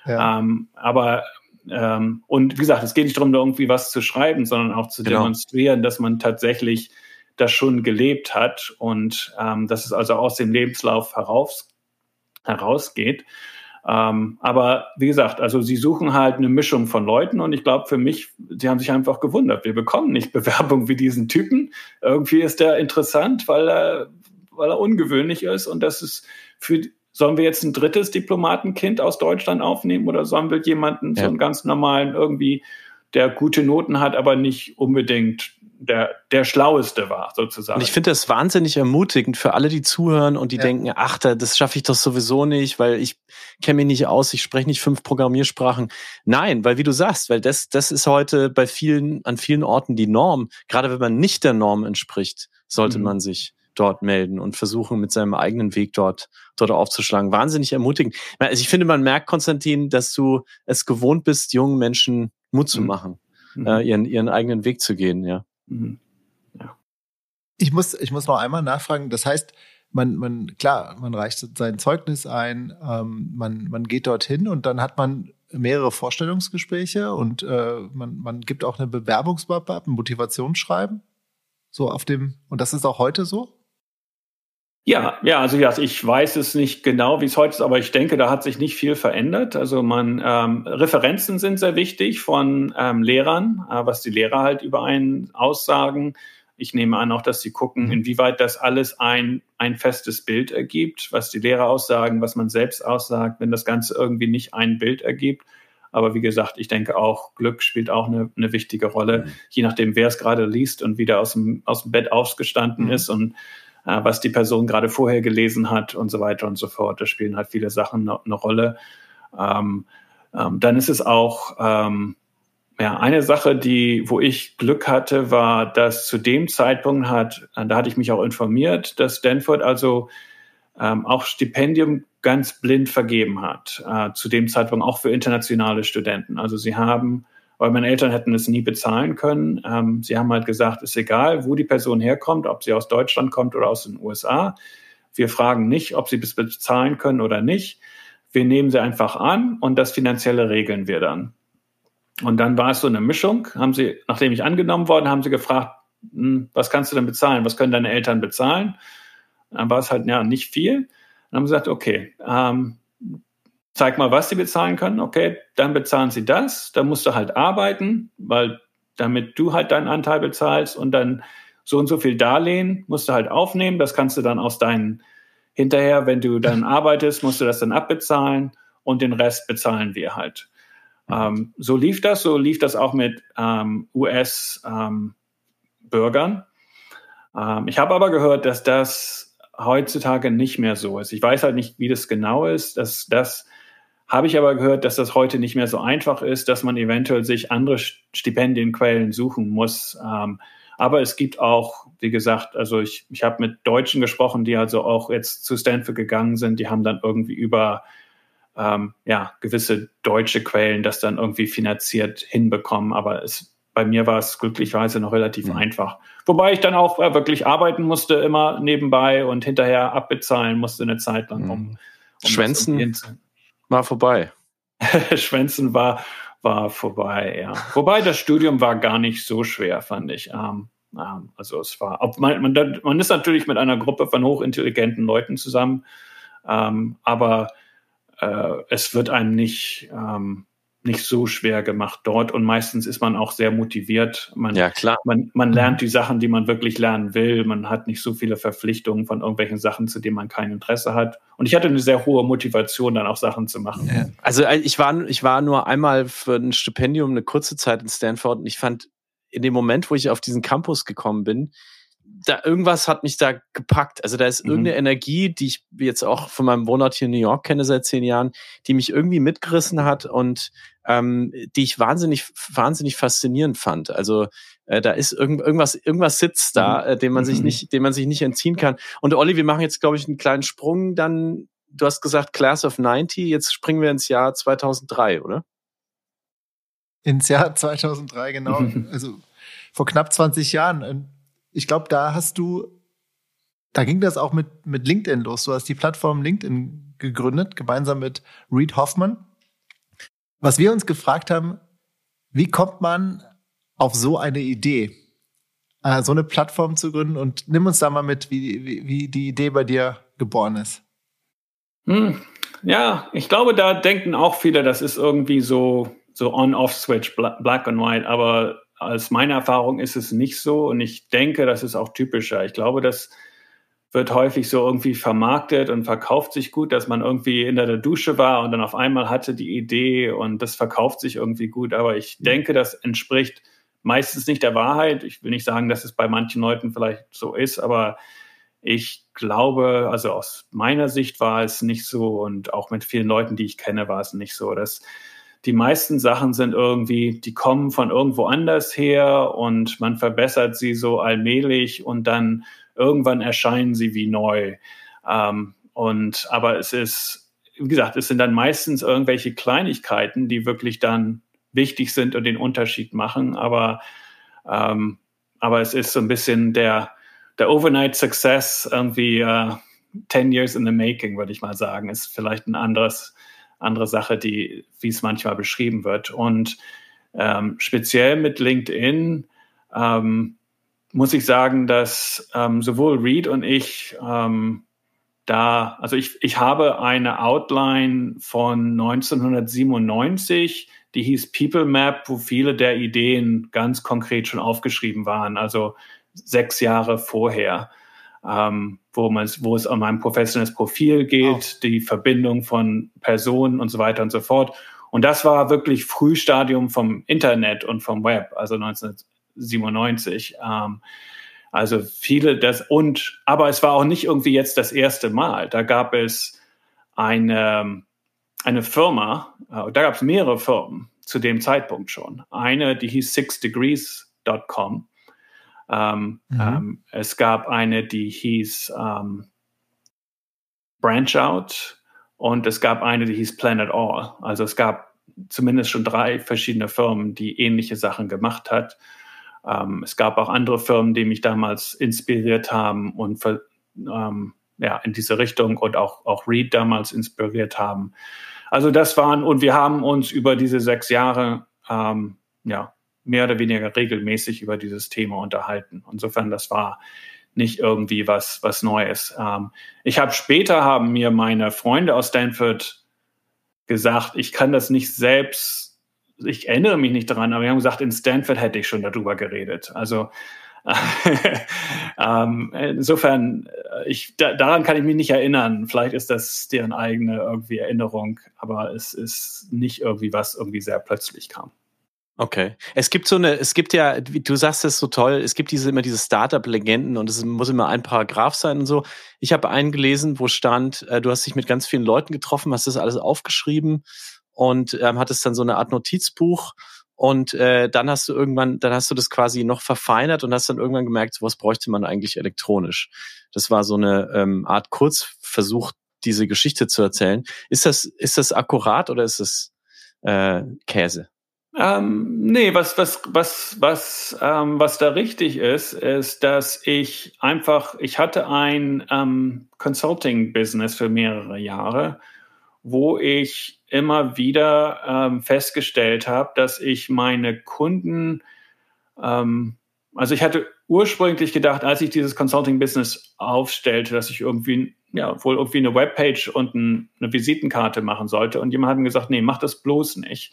Ja. Ähm, aber ähm, und wie gesagt, es geht nicht darum, da irgendwie was zu schreiben, sondern auch zu genau. demonstrieren, dass man tatsächlich das schon gelebt hat und ähm, dass es also aus dem Lebenslauf heraus, herausgeht. Ähm, aber wie gesagt, also sie suchen halt eine Mischung von Leuten und ich glaube für mich, sie haben sich einfach gewundert. Wir bekommen nicht <laughs> Bewerbung wie diesen Typen. Irgendwie ist der interessant, weil er, weil er ungewöhnlich ist und das ist für Sollen wir jetzt ein drittes Diplomatenkind aus Deutschland aufnehmen oder sollen wir jemanden, ja. so einen ganz normalen irgendwie, der gute Noten hat, aber nicht unbedingt der, der Schlaueste war, sozusagen. Und ich finde das wahnsinnig ermutigend für alle, die zuhören und die ja. denken, ach, das schaffe ich doch sowieso nicht, weil ich kenne mich nicht aus, ich spreche nicht fünf Programmiersprachen. Nein, weil wie du sagst, weil das, das ist heute bei vielen, an vielen Orten die Norm. Gerade wenn man nicht der Norm entspricht, sollte mhm. man sich dort melden und versuchen, mit seinem eigenen Weg dort, dort aufzuschlagen. Wahnsinnig ermutigend. Also ich finde, man merkt, Konstantin, dass du es gewohnt bist, jungen Menschen Mut zu mhm. machen, mhm. äh, ihren, ihren eigenen Weg zu gehen, ja. Mhm. ja. Ich muss, ich muss noch einmal nachfragen. Das heißt, man, man, klar, man reicht sein Zeugnis ein, ähm, man, man geht dorthin und dann hat man mehrere Vorstellungsgespräche und äh, man, man gibt auch eine Bewerbungsmappe ab, ein Motivationsschreiben. So auf dem, und das ist auch heute so? Ja, ja, also ja, ich weiß es nicht genau, wie es heute ist, aber ich denke, da hat sich nicht viel verändert. Also man ähm, Referenzen sind sehr wichtig von ähm, Lehrern, äh, was die Lehrer halt über einen aussagen. Ich nehme an auch, dass sie gucken, inwieweit das alles ein, ein festes Bild ergibt, was die Lehrer aussagen, was man selbst aussagt, wenn das Ganze irgendwie nicht ein Bild ergibt. Aber wie gesagt, ich denke auch, Glück spielt auch eine, eine wichtige Rolle, mhm. je nachdem, wer es gerade liest und wieder aus dem, aus dem Bett aufgestanden mhm. ist und was die Person gerade vorher gelesen hat und so weiter und so fort. Da spielen halt viele Sachen eine, Rolle. Ähm, ähm, dann ist es auch ähm, ja, eine Sache, die, wo ich Glück hatte, war, dass zu dem Zeitpunkt hat, da hatte ich mich auch informiert, dass Stanford also ähm, auch Stipendium ganz blind vergeben hat, äh, zu dem Zeitpunkt auch für internationale Studenten. Also sie haben weil meine Eltern hätten es nie bezahlen können. Ähm, sie haben halt gesagt, ist egal, wo die Person herkommt, ob sie aus Deutschland kommt oder aus den USA. Wir fragen nicht, ob sie es bezahlen können oder nicht. Wir nehmen sie einfach an und das Finanzielle regeln wir dann. Und dann war es so eine Mischung. Haben sie, nachdem ich angenommen worden, haben sie gefragt, hm, was kannst du denn bezahlen? Was können deine Eltern bezahlen? Dann war es halt ja nicht viel. Dann haben sie gesagt, okay, ähm, zeig mal, was sie bezahlen können. Okay, dann bezahlen sie das. Dann musst du halt arbeiten, weil damit du halt deinen Anteil bezahlst und dann so und so viel Darlehen musst du halt aufnehmen. Das kannst du dann aus deinen hinterher, wenn du dann <laughs> arbeitest, musst du das dann abbezahlen und den Rest bezahlen wir halt. Ähm, so lief das, so lief das auch mit ähm, US-Bürgern. Ähm, ähm, ich habe aber gehört, dass das heutzutage nicht mehr so ist. Ich weiß halt nicht, wie das genau ist, dass das habe ich aber gehört, dass das heute nicht mehr so einfach ist, dass man eventuell sich andere Stipendienquellen suchen muss. Ähm, aber es gibt auch, wie gesagt, also ich, ich habe mit Deutschen gesprochen, die also auch jetzt zu Stanford gegangen sind. Die haben dann irgendwie über ähm, ja, gewisse deutsche Quellen das dann irgendwie finanziert hinbekommen. Aber es, bei mir war es glücklicherweise noch relativ mhm. einfach. Wobei ich dann auch äh, wirklich arbeiten musste, immer nebenbei und hinterher abbezahlen musste eine Zeit lang. Um, um Schwänzen war vorbei. <laughs> Schwänzen war, war vorbei, ja. Wobei das Studium war gar nicht so schwer, fand ich. Ähm, Ähm, also es war, man, man, man, ist natürlich mit einer Gruppe von hochintelligenten Leuten zusammen, ähm, aber äh, es wird einem nicht, ähm, nicht so schwer gemacht dort und meistens ist man auch sehr motiviert. Man, ja, klar. Man, man lernt die Sachen, die man wirklich lernen will. Man hat nicht so viele Verpflichtungen von irgendwelchen Sachen, zu denen man kein Interesse hat. Und ich hatte eine sehr hohe Motivation, dann auch Sachen zu machen. Ja. Also äh, ich war, ich war nur einmal für ein Stipendium eine kurze Zeit in Stanford und ich fand in dem Moment, wo ich auf diesen Campus gekommen bin, da irgendwas hat mich da gepackt. Also da ist mhm. irgendeine Energie, die ich jetzt auch von meinem Wohnort hier in New York kenne seit zehn Jahren, die mich irgendwie mitgerissen hat und ähm, die ich wahnsinnig, wahnsinnig faszinierend fand. Also äh, da ist irgend, irgendwas, irgendwas sitzt da, mhm. äh, dem man sich mhm. nicht, dem man sich nicht entziehen kann. Und Olli, wir machen jetzt, glaube ich, einen kleinen Sprung. Dann, du hast gesagt Class of 90. Jetzt springen wir ins Jahr 2003, oder? Ins Jahr 2003, genau. <laughs> also vor knapp 20 Jahren ich glaube, da hast du, da ging das auch mit, mit LinkedIn los. Du hast die Plattform LinkedIn gegründet, gemeinsam mit Reed Hoffman. Was wir uns gefragt haben, wie kommt man auf so eine Idee, äh, so eine Plattform zu gründen? Und nimm uns da mal mit, wie, wie, wie die Idee bei dir geboren ist. Hm. Ja, ich glaube, da denken auch viele, das ist irgendwie so, so On-Off-Switch, Black and White. Aber als meine Erfahrung ist es nicht so und ich denke, das ist auch typischer. Ich glaube, das wird häufig so irgendwie vermarktet und verkauft sich gut, dass man irgendwie in der Dusche war und dann auf einmal hatte die Idee und das verkauft sich irgendwie gut. Aber ich mhm. denke, das entspricht meistens nicht der Wahrheit. Ich will nicht sagen, dass es bei manchen Leuten vielleicht so ist, aber ich glaube, also aus meiner Sicht war es nicht so und auch mit vielen Leuten, die ich kenne, war es nicht so. dass die meisten Sachen sind irgendwie, die kommen von irgendwo anders her und man verbessert sie so allmählich und dann irgendwann erscheinen sie wie neu. Ähm, und aber es ist, wie gesagt, es sind dann meistens irgendwelche Kleinigkeiten, die wirklich dann wichtig sind und den Unterschied machen. Aber ähm, aber es ist so ein bisschen der der Overnight Success irgendwie uh, 10 years in the making, würde ich mal sagen, ist vielleicht ein anderes andere Sache, die, wie es manchmal beschrieben wird. Und ähm, speziell mit LinkedIn ähm, muss ich sagen, dass ähm, sowohl Reed und ich ähm, da, also ich, ich habe eine Outline von 1997, die hieß People Map, wo viele der Ideen ganz konkret schon aufgeschrieben waren, also sechs Jahre vorher ähm, wo, man, wo es um ein professionelles Profil geht, oh. die Verbindung von Personen und so weiter und so fort. Und das war wirklich Frühstadium vom Internet und vom Web, also 1997. Ähm, also viele das und aber es war auch nicht irgendwie jetzt das erste Mal. Da gab es eine eine Firma, äh, da gab es mehrere Firmen zu dem Zeitpunkt schon. Eine, die hieß sixdegrees.com ähm, mhm. ähm, es gab eine, die hieß ähm, Branch Out und es gab eine, die hieß Planet All. Also es gab zumindest schon drei verschiedene Firmen, die ähnliche Sachen gemacht hat. Ähm, es gab auch andere Firmen, die mich damals inspiriert haben und ähm, ja, in diese Richtung und auch, auch Reed damals inspiriert haben. Also das waren, und wir haben uns über diese sechs Jahre ähm, ja, mehr oder weniger regelmäßig über dieses Thema unterhalten. Insofern, das war nicht irgendwie was, was Neues. Ähm, ich habe später haben mir meine Freunde aus Stanford gesagt, ich kann das nicht selbst, ich erinnere mich nicht daran, aber wir haben gesagt, in Stanford hätte ich schon darüber geredet. Also <laughs> ähm, insofern, äh, ich, da, daran kann ich mich nicht erinnern. Vielleicht ist das deren eigene irgendwie Erinnerung, aber es ist nicht irgendwie was irgendwie sehr plötzlich kam. Okay. Es gibt so eine, es gibt ja, du sagst es so toll, es gibt diese immer diese Startup-Legenden und es muss immer ein Paragraph sein und so. Ich habe einen gelesen, wo stand, äh, du hast dich mit ganz vielen Leuten getroffen, hast das alles aufgeschrieben und ähm, hattest dann so eine Art Notizbuch und äh, dann hast du irgendwann, dann hast du das quasi noch verfeinert und hast dann irgendwann gemerkt, sowas bräuchte man eigentlich elektronisch. Das war so eine ähm, Art Kurzversuch, diese Geschichte zu erzählen. Ist das, ist das akkurat oder ist das äh, Käse? Ähm, nee, was, was, was, was, ähm, was da richtig ist, ist, dass ich einfach, ich hatte ein ähm, Consulting-Business für mehrere Jahre, wo ich immer wieder ähm, festgestellt habe, dass ich meine Kunden, ähm, also ich hatte ursprünglich gedacht, als ich dieses Consulting-Business aufstellte, dass ich irgendwie, ja, wohl irgendwie eine Webpage und ein, eine Visitenkarte machen sollte. Und jemand hat mir gesagt, nee, mach das bloß nicht.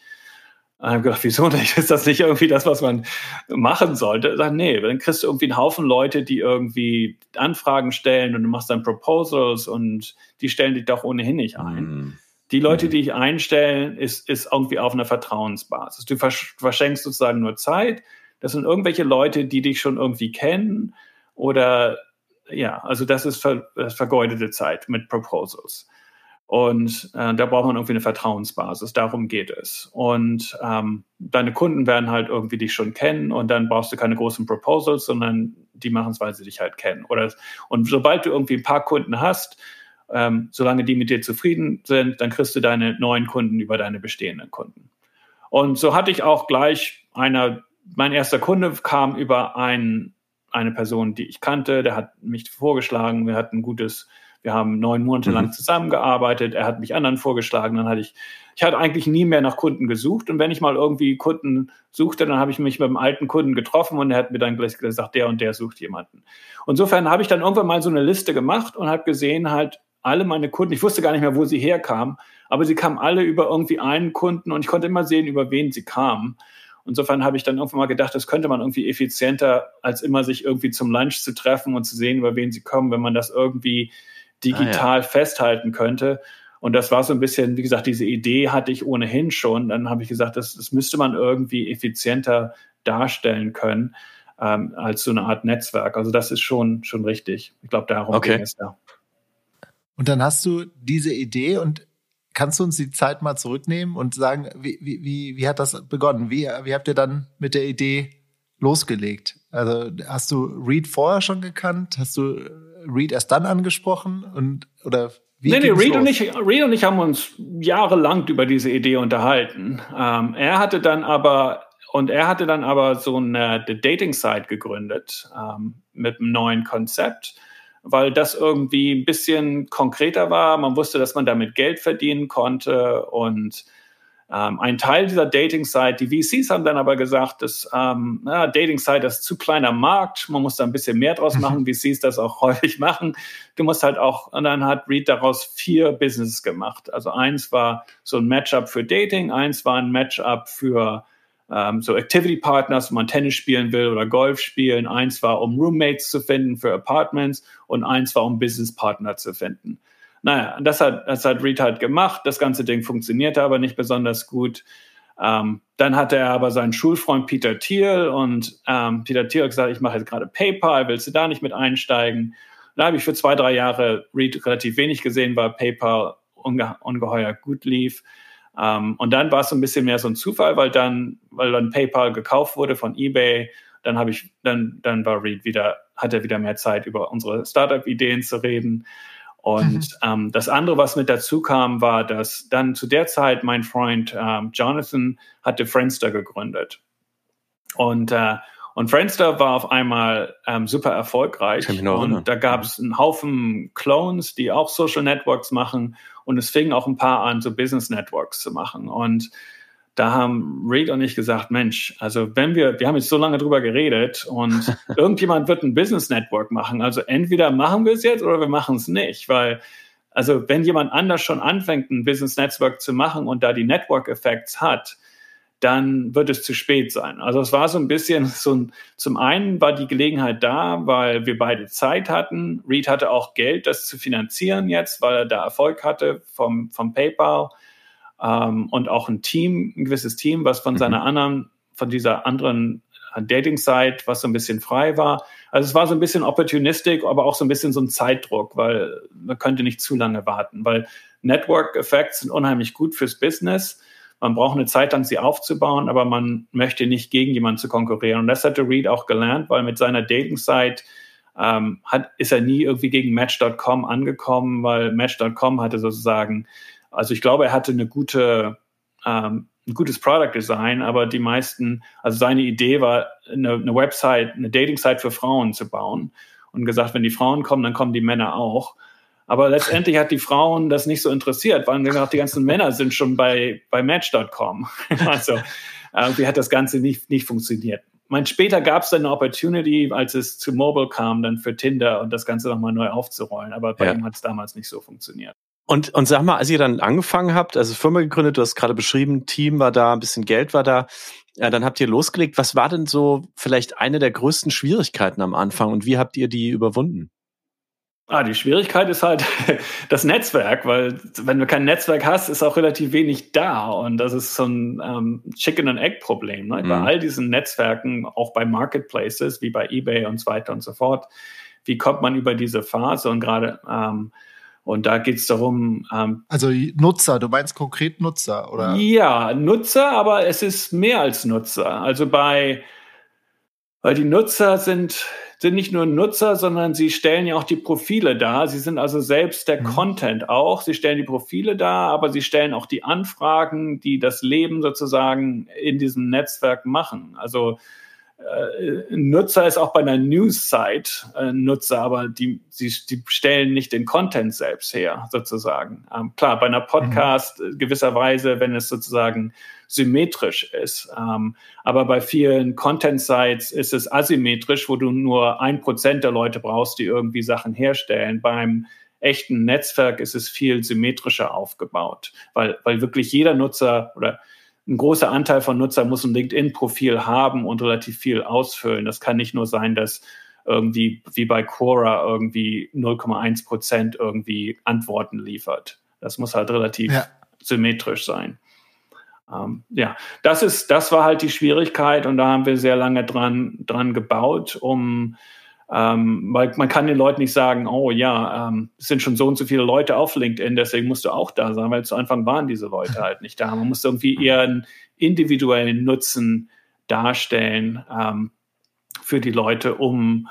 Ich habe gedacht, wieso nicht? <laughs> Ist das nicht irgendwie das, was man machen sollte? Sage, nee, dann kriegst du irgendwie einen Haufen Leute, die irgendwie Anfragen stellen und du machst dann Proposals und die stellen dich doch ohnehin nicht ein. Mm. Die Leute, mm. die ich einstellen, ist, ist irgendwie auf einer Vertrauensbasis. Du verschenkst sozusagen nur Zeit. Das sind irgendwelche Leute, die dich schon irgendwie kennen oder ja, also das ist ver, vergeudete Zeit mit Proposals. Und äh, da braucht man irgendwie eine Vertrauensbasis. Darum geht es. Und ähm, deine Kunden werden halt irgendwie dich schon kennen und dann brauchst du keine großen Proposals, sondern die machen es, weil sie dich halt kennen. Oder und sobald du irgendwie ein paar Kunden hast, ähm, solange die mit dir zufrieden sind, dann kriegst du deine neuen Kunden über deine bestehenden Kunden. Und so hatte ich auch gleich einer, mein erster Kunde kam über ein, eine Person, die ich kannte, der hat mich vorgeschlagen, wir hatten ein gutes wir haben neun Monate lang mhm. zusammengearbeitet. Er hat mich anderen vorgeschlagen. Dann hatte ich, ich hatte eigentlich nie mehr nach Kunden gesucht. Und wenn ich mal irgendwie Kunden suchte, dann habe ich mich mit einem alten Kunden getroffen und er hat mir dann gleich gesagt, der und der sucht jemanden. insofern habe ich dann irgendwann mal so eine Liste gemacht und habe gesehen halt, alle meine Kunden, ich wusste gar nicht mehr, wo sie herkamen, aber sie kamen alle über irgendwie einen Kunden und ich konnte immer sehen, über wen sie kamen. Insofern habe ich dann irgendwann mal gedacht, das könnte man irgendwie effizienter, als immer sich irgendwie zum Lunch zu treffen und zu sehen, über wen sie kommen, wenn man das irgendwie digital ah, ja. festhalten könnte. Und das war so ein bisschen, wie gesagt, diese Idee hatte ich ohnehin schon. Dann habe ich gesagt, das, das müsste man irgendwie effizienter darstellen können ähm, als so eine Art Netzwerk. Also das ist schon, schon richtig. Ich glaube, darum okay. ging es da. Und dann hast du diese Idee und kannst du uns die Zeit mal zurücknehmen und sagen, wie, wie, wie, wie hat das begonnen? Wie, wie habt ihr dann mit der Idee losgelegt? Also hast du Reed vorher schon gekannt? Hast du Reed erst dann angesprochen und oder wie nee, nee, Reed und, ich, Reed und ich haben uns jahrelang über diese Idee unterhalten. Ähm, er hatte dann aber und er hatte dann aber so eine Dating-Site gegründet ähm, mit einem neuen Konzept, weil das irgendwie ein bisschen konkreter war. Man wusste, dass man damit Geld verdienen konnte und ähm, ein Teil dieser Dating-Site, die VCs haben dann aber gesagt, dass ähm, na, Dating-Site ist zu kleiner Markt, man muss da ein bisschen mehr draus machen, VCs das auch <laughs> häufig machen. Du musst halt auch, und dann hat Reed daraus vier Businesses gemacht. Also eins war so ein Matchup für Dating, eins war ein Matchup für ähm, so Activity Partners, wo man Tennis spielen will oder Golf spielen. Eins war, um Roommates zu finden für Apartments und eins war, um Business Partner zu finden. Naja, das hat, das hat Reed halt gemacht. Das ganze Ding funktionierte aber nicht besonders gut. Ähm, dann hatte er aber seinen Schulfreund Peter Thiel und ähm, Peter Thiel hat gesagt, ich mache jetzt gerade PayPal, willst du da nicht mit einsteigen? Da habe ich für zwei, drei Jahre Reed relativ wenig gesehen, weil PayPal unge ungeheuer gut lief. Ähm, und dann war es so ein bisschen mehr so ein Zufall, weil dann, weil dann PayPal gekauft wurde von eBay, dann habe ich, dann, dann war Reed wieder, hat er wieder mehr Zeit über unsere Startup-Ideen zu reden. Und mhm. ähm, das andere, was mit dazu kam, war, dass dann zu der Zeit mein Freund ähm, Jonathan hatte Friendster gegründet. Und, äh, und Friendster war auf einmal ähm, super erfolgreich. Und da gab es einen Haufen Clones, die auch Social Networks machen. Und es fingen auch ein paar an, so Business Networks zu machen. Und da haben Reed und ich gesagt, Mensch, also wenn wir, wir haben jetzt so lange drüber geredet und <laughs> irgendjemand wird ein Business Network machen. Also entweder machen wir es jetzt oder wir machen es nicht, weil also wenn jemand anders schon anfängt, ein Business Network zu machen und da die Network Effects hat, dann wird es zu spät sein. Also es war so ein bisschen <laughs> so ein, zum einen war die Gelegenheit da, weil wir beide Zeit hatten. Reed hatte auch Geld, das zu finanzieren jetzt, weil er da Erfolg hatte vom, vom PayPal ähm, und auch ein Team, ein gewisses Team, was von mhm. seiner anderen, von dieser anderen Dating-Site, was so ein bisschen frei war. Also es war so ein bisschen opportunistic, aber auch so ein bisschen so ein Zeitdruck, weil man könnte nicht zu lange warten, weil Network Effects sind unheimlich gut fürs Business. Man braucht eine Zeit lang, sie aufzubauen, aber man möchte nicht gegen jemanden zu konkurrieren. Und das hatte Reed auch gelernt, weil mit seiner Dating-Site ähm, hat, ist er nie irgendwie gegen Match.com angekommen, weil Match.com hatte sozusagen also ich glaube, er hatte eine gute, ähm, ein gutes Product Design, aber die meisten, also seine Idee war, eine, eine Website, eine Dating-Site für Frauen zu bauen und gesagt, wenn die Frauen kommen, dann kommen die Männer auch. Aber letztendlich hat die Frauen das nicht so interessiert, weil gesagt, die ganzen Männer sind schon bei, bei Match.com. <laughs> also irgendwie hat das Ganze nicht, nicht funktioniert. mein, später gab es dann eine Opportunity, als es zu Mobile kam, dann für Tinder und das Ganze nochmal neu aufzurollen. Aber bei ja. ihm hat es damals nicht so funktioniert. Und, und sag mal, als ihr dann angefangen habt, also Firma gegründet, du hast gerade beschrieben, Team war da, ein bisschen Geld war da, ja, dann habt ihr losgelegt. Was war denn so vielleicht eine der größten Schwierigkeiten am Anfang und wie habt ihr die überwunden? Ah, die Schwierigkeit ist halt <laughs> das Netzwerk, weil wenn du kein Netzwerk hast, ist auch relativ wenig da und das ist so ein ähm, Chicken and Egg Problem. Ne? Mhm. Bei all diesen Netzwerken, auch bei Marketplaces wie bei eBay und so weiter und so fort, wie kommt man über diese Phase und gerade ähm, und da geht es darum. Ähm, also Nutzer, du meinst konkret Nutzer, oder? Ja, Nutzer, aber es ist mehr als Nutzer. Also bei weil die Nutzer sind sind nicht nur Nutzer, sondern sie stellen ja auch die Profile dar. Sie sind also selbst der mhm. Content auch. Sie stellen die Profile dar, aber sie stellen auch die Anfragen, die das Leben sozusagen in diesem Netzwerk machen. Also Nutzer ist auch bei einer News-Site äh, Nutzer, aber die, die, die stellen nicht den Content selbst her, sozusagen. Ähm, klar, bei einer Podcast mhm. gewisserweise, wenn es sozusagen symmetrisch ist. Ähm, aber bei vielen Content-Sites ist es asymmetrisch, wo du nur ein Prozent der Leute brauchst, die irgendwie Sachen herstellen. Beim echten Netzwerk ist es viel symmetrischer aufgebaut, weil, weil wirklich jeder Nutzer oder ein großer Anteil von Nutzern muss ein LinkedIn-Profil haben und relativ viel ausfüllen. Das kann nicht nur sein, dass irgendwie wie bei Quora irgendwie 0,1 Prozent irgendwie Antworten liefert. Das muss halt relativ ja. symmetrisch sein. Ähm, ja, das ist, das war halt die Schwierigkeit und da haben wir sehr lange dran, dran gebaut, um ähm, weil man kann den Leuten nicht sagen, oh ja, ähm, es sind schon so und so viele Leute auf LinkedIn, deswegen musst du auch da sein, weil zu Anfang waren diese Leute halt nicht da. Man muss irgendwie eher einen individuellen Nutzen darstellen ähm, für die Leute, um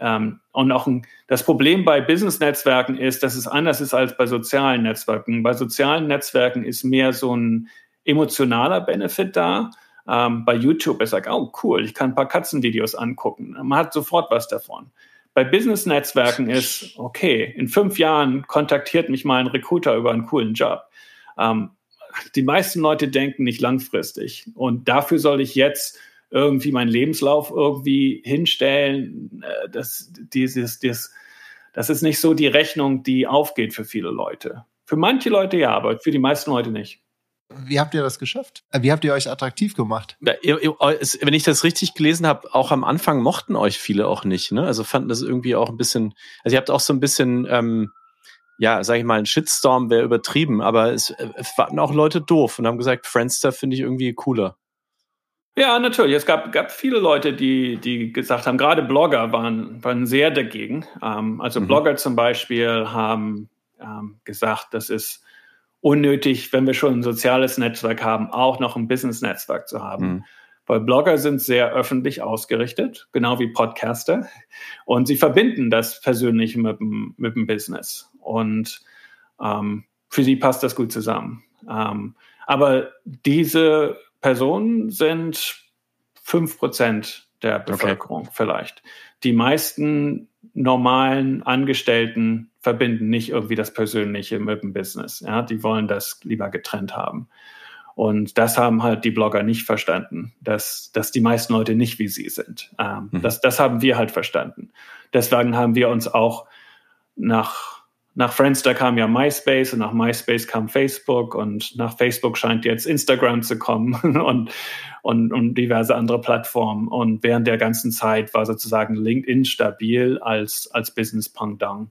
ähm, und auch ein, das Problem bei Business-Netzwerken ist, dass es anders ist als bei sozialen Netzwerken. Bei sozialen Netzwerken ist mehr so ein emotionaler Benefit da ähm, bei YouTube ist like, oh cool, ich kann ein paar Katzenvideos angucken. Man hat sofort was davon. Bei Business-Netzwerken ist, okay, in fünf Jahren kontaktiert mich mal ein Recruiter über einen coolen Job. Ähm, die meisten Leute denken nicht langfristig. Und dafür soll ich jetzt irgendwie meinen Lebenslauf irgendwie hinstellen. Äh, das, dieses, dieses, das ist nicht so die Rechnung, die aufgeht für viele Leute. Für manche Leute ja, aber für die meisten Leute nicht. Wie habt ihr das geschafft? Äh, wie habt ihr euch attraktiv gemacht? Ja, ihr, ihr, wenn ich das richtig gelesen habe, auch am Anfang mochten euch viele auch nicht. Ne? Also fanden das irgendwie auch ein bisschen. Also ihr habt auch so ein bisschen, ähm, ja, sag ich mal, ein Shitstorm wäre übertrieben, aber es, äh, es waren auch Leute doof und haben gesagt, Friendster finde ich irgendwie cooler. Ja, natürlich. Es gab, gab viele Leute, die, die gesagt haben, gerade Blogger waren, waren sehr dagegen. Ähm, also mhm. Blogger zum Beispiel haben ähm, gesagt, das ist unnötig, wenn wir schon ein soziales Netzwerk haben, auch noch ein Business-Netzwerk zu haben. Mhm. Weil Blogger sind sehr öffentlich ausgerichtet, genau wie Podcaster. Und sie verbinden das persönlich mit dem, mit dem Business. Und ähm, für sie passt das gut zusammen. Ähm, aber diese Personen sind fünf Prozent der Bevölkerung okay. vielleicht. Die meisten normalen Angestellten verbinden nicht irgendwie das Persönliche mit dem Business. Ja, die wollen das lieber getrennt haben. Und das haben halt die Blogger nicht verstanden, dass, dass die meisten Leute nicht wie sie sind. Ähm, mhm. das, das haben wir halt verstanden. Deswegen haben wir uns auch nach, nach Friendster kam ja MySpace und nach MySpace kam Facebook und nach Facebook scheint jetzt Instagram zu kommen <laughs> und, und, und diverse andere Plattformen. Und während der ganzen Zeit war sozusagen LinkedIn stabil als, als Business Pendant.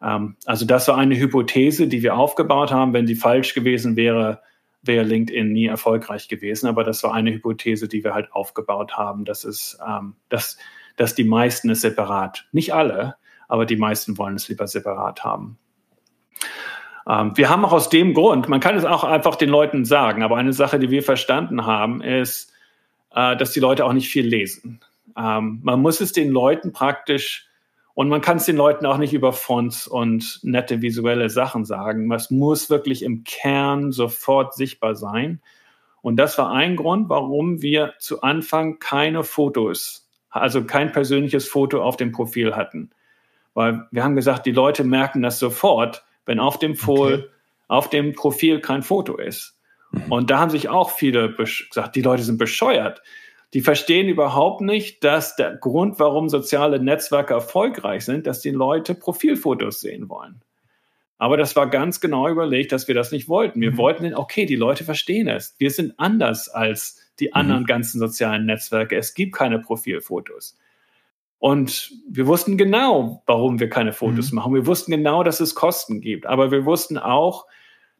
Ähm, also das war eine Hypothese, die wir aufgebaut haben. Wenn die falsch gewesen wäre, wäre LinkedIn nie erfolgreich gewesen. Aber das war eine Hypothese, die wir halt aufgebaut haben, dass es, ähm, dass, dass die meisten es separat, nicht alle, aber die meisten wollen es lieber separat haben. Ähm, wir haben auch aus dem Grund, man kann es auch einfach den Leuten sagen, aber eine Sache, die wir verstanden haben, ist, äh, dass die Leute auch nicht viel lesen. Ähm, man muss es den Leuten praktisch und man kann es den Leuten auch nicht über Fonts und nette visuelle Sachen sagen. Es muss wirklich im Kern sofort sichtbar sein. Und das war ein Grund, warum wir zu Anfang keine Fotos, also kein persönliches Foto auf dem Profil hatten. Weil wir haben gesagt, die Leute merken das sofort, wenn auf dem, Fol okay. auf dem Profil kein Foto ist. Mhm. Und da haben sich auch viele gesagt, die Leute sind bescheuert Die verstehen überhaupt nicht, dass der Grund, warum soziale Netzwerke erfolgreich sind, dass die Leute Profilfotos sehen wollen. Aber das war ganz genau überlegt, dass wir das nicht wollten. Wir mhm. wollten, okay, die Leute verstehen es. Wir sind anders als die mhm. anderen mhm. ganzen sozialen Netzwerke. Es gibt keine Profilfotos. Und wir wussten genau, warum wir keine Fotos mhm. machen. Wir wussten genau, dass es Kosten gibt. Aber wir wussten auch,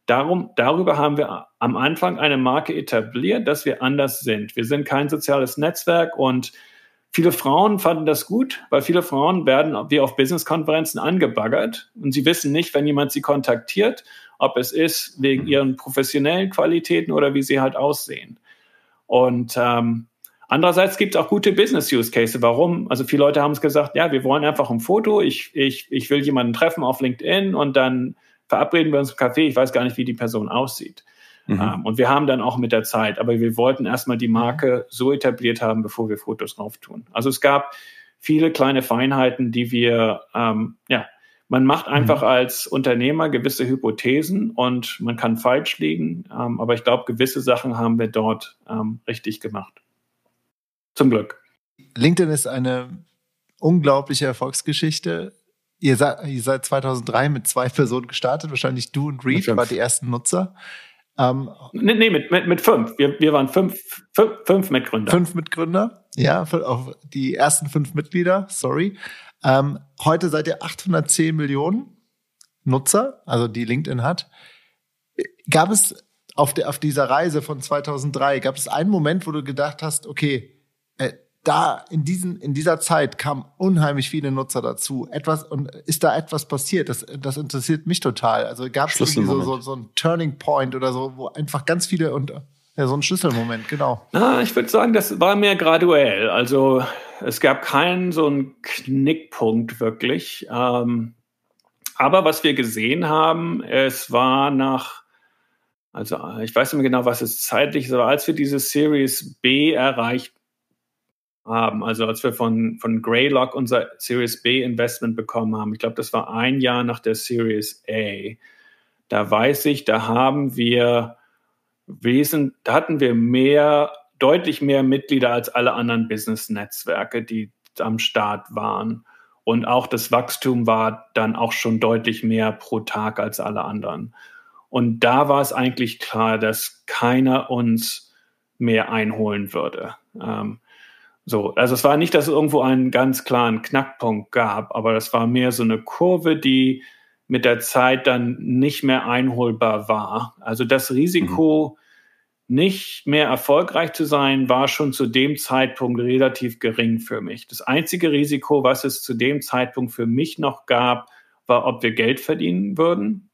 darum, darüber haben wir am Anfang eine Marke etabliert, dass wir anders sind. Wir sind kein soziales Netzwerk und viele Frauen fanden das gut, weil viele Frauen werden wie auf Business-Konferenzen angebaggert und sie wissen nicht, wenn jemand sie kontaktiert, ob es ist wegen ihren professionellen Qualitäten oder wie sie halt aussehen. Und ähm, Andererseits gibt es auch gute Business-Use-Cases. Warum? Also viele Leute haben es gesagt, ja, wir wollen einfach ein Foto, ich, ich, ich will jemanden treffen auf LinkedIn und dann verabreden wir uns im Café, ich weiß gar nicht, wie die Person aussieht. Mhm. Um, ähm, und wir haben dann auch mit der Zeit, aber wir wollten erstmal die Marke so etabliert haben, bevor wir Fotos drauf tun. Also es gab viele kleine Feinheiten, die wir, ähm, ja, man macht einfach mhm. als Unternehmer gewisse Hypothesen und man kann falsch liegen, ähm, aber ich glaube, gewisse Sachen haben wir dort ähm, richtig gemacht. Zum Glück. LinkedIn ist eine unglaubliche Erfolgsgeschichte. Ihr seid, ihr seid 2003 mit zwei Personen gestartet, wahrscheinlich du und Reed waren die ersten Nutzer. Ähm, nee, nee mit, mit, mit fünf. Wir, wir waren fünf, fünf, fünf Mitgründer. Fünf Mitgründer, ja, auch die ersten fünf Mitglieder, sorry. Ähm, heute seid ihr 810 Millionen Nutzer, also die LinkedIn hat. Gab es auf, der, auf dieser Reise von 2003, gab es einen Moment, wo du gedacht hast, okay, äh, da in diesen in dieser Zeit kamen unheimlich viele Nutzer dazu. Etwas und ist da etwas passiert? Das das interessiert mich total. Also gab es irgendwie so, so so ein Turning Point oder so, wo einfach ganz viele und ja, so ein Schlüsselmoment, genau. Na, ich würde sagen, das war mehr graduell. Also es gab keinen so einen Knickpunkt wirklich. Ähm, aber was wir gesehen haben, es war nach also ich weiß nicht mehr genau, was es zeitlich war, als wir diese Series B erreicht haben. Also als wir von, von Greylock unser Series B Investment bekommen haben, ich glaube, das war ein Jahr nach der Series A. Da weiß ich, da haben wir wesentlich, da hatten wir mehr, deutlich mehr Mitglieder als alle anderen Business-Netzwerke, die am Start waren. Und auch das Wachstum war dann auch schon deutlich mehr pro Tag als alle anderen. Und da war es eigentlich klar, dass keiner uns mehr einholen würde. Ähm, so, also es war nicht, dass es irgendwo einen ganz klaren Knackpunkt gab, aber das war mehr so eine Kurve, die mit der Zeit dann nicht mehr einholbar war. Also das Risiko, mhm. nicht mehr erfolgreich zu sein, war schon zu dem Zeitpunkt relativ gering für mich. Das einzige Risiko, was es zu dem Zeitpunkt für mich noch gab, war, ob wir Geld verdienen würden.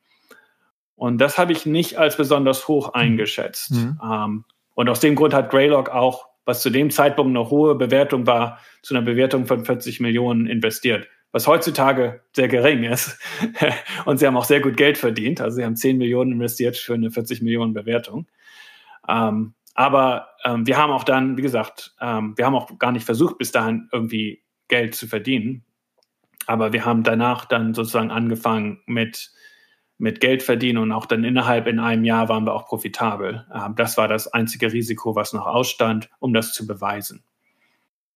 Und das habe ich nicht als besonders hoch mhm. eingeschätzt. Mhm. Ähm, und aus dem Grund hat Greylock auch was zu dem Zeitpunkt eine hohe Bewertung war, zu einer Bewertung von 40 Millionen investiert, was heutzutage sehr gering ist. <laughs> Und sie haben auch sehr gut Geld verdient. Also sie haben 10 Millionen investiert für eine 40 Millionen Bewertung. Ähm, aber ähm, wir haben auch dann, wie gesagt, ähm, wir haben auch gar nicht versucht, bis dahin irgendwie Geld zu verdienen. Aber wir haben danach dann sozusagen angefangen mit mit Geld verdienen und auch dann innerhalb in einem Jahr waren wir auch profitabel. Ähm, das war das einzige Risiko, was noch ausstand, um das zu beweisen.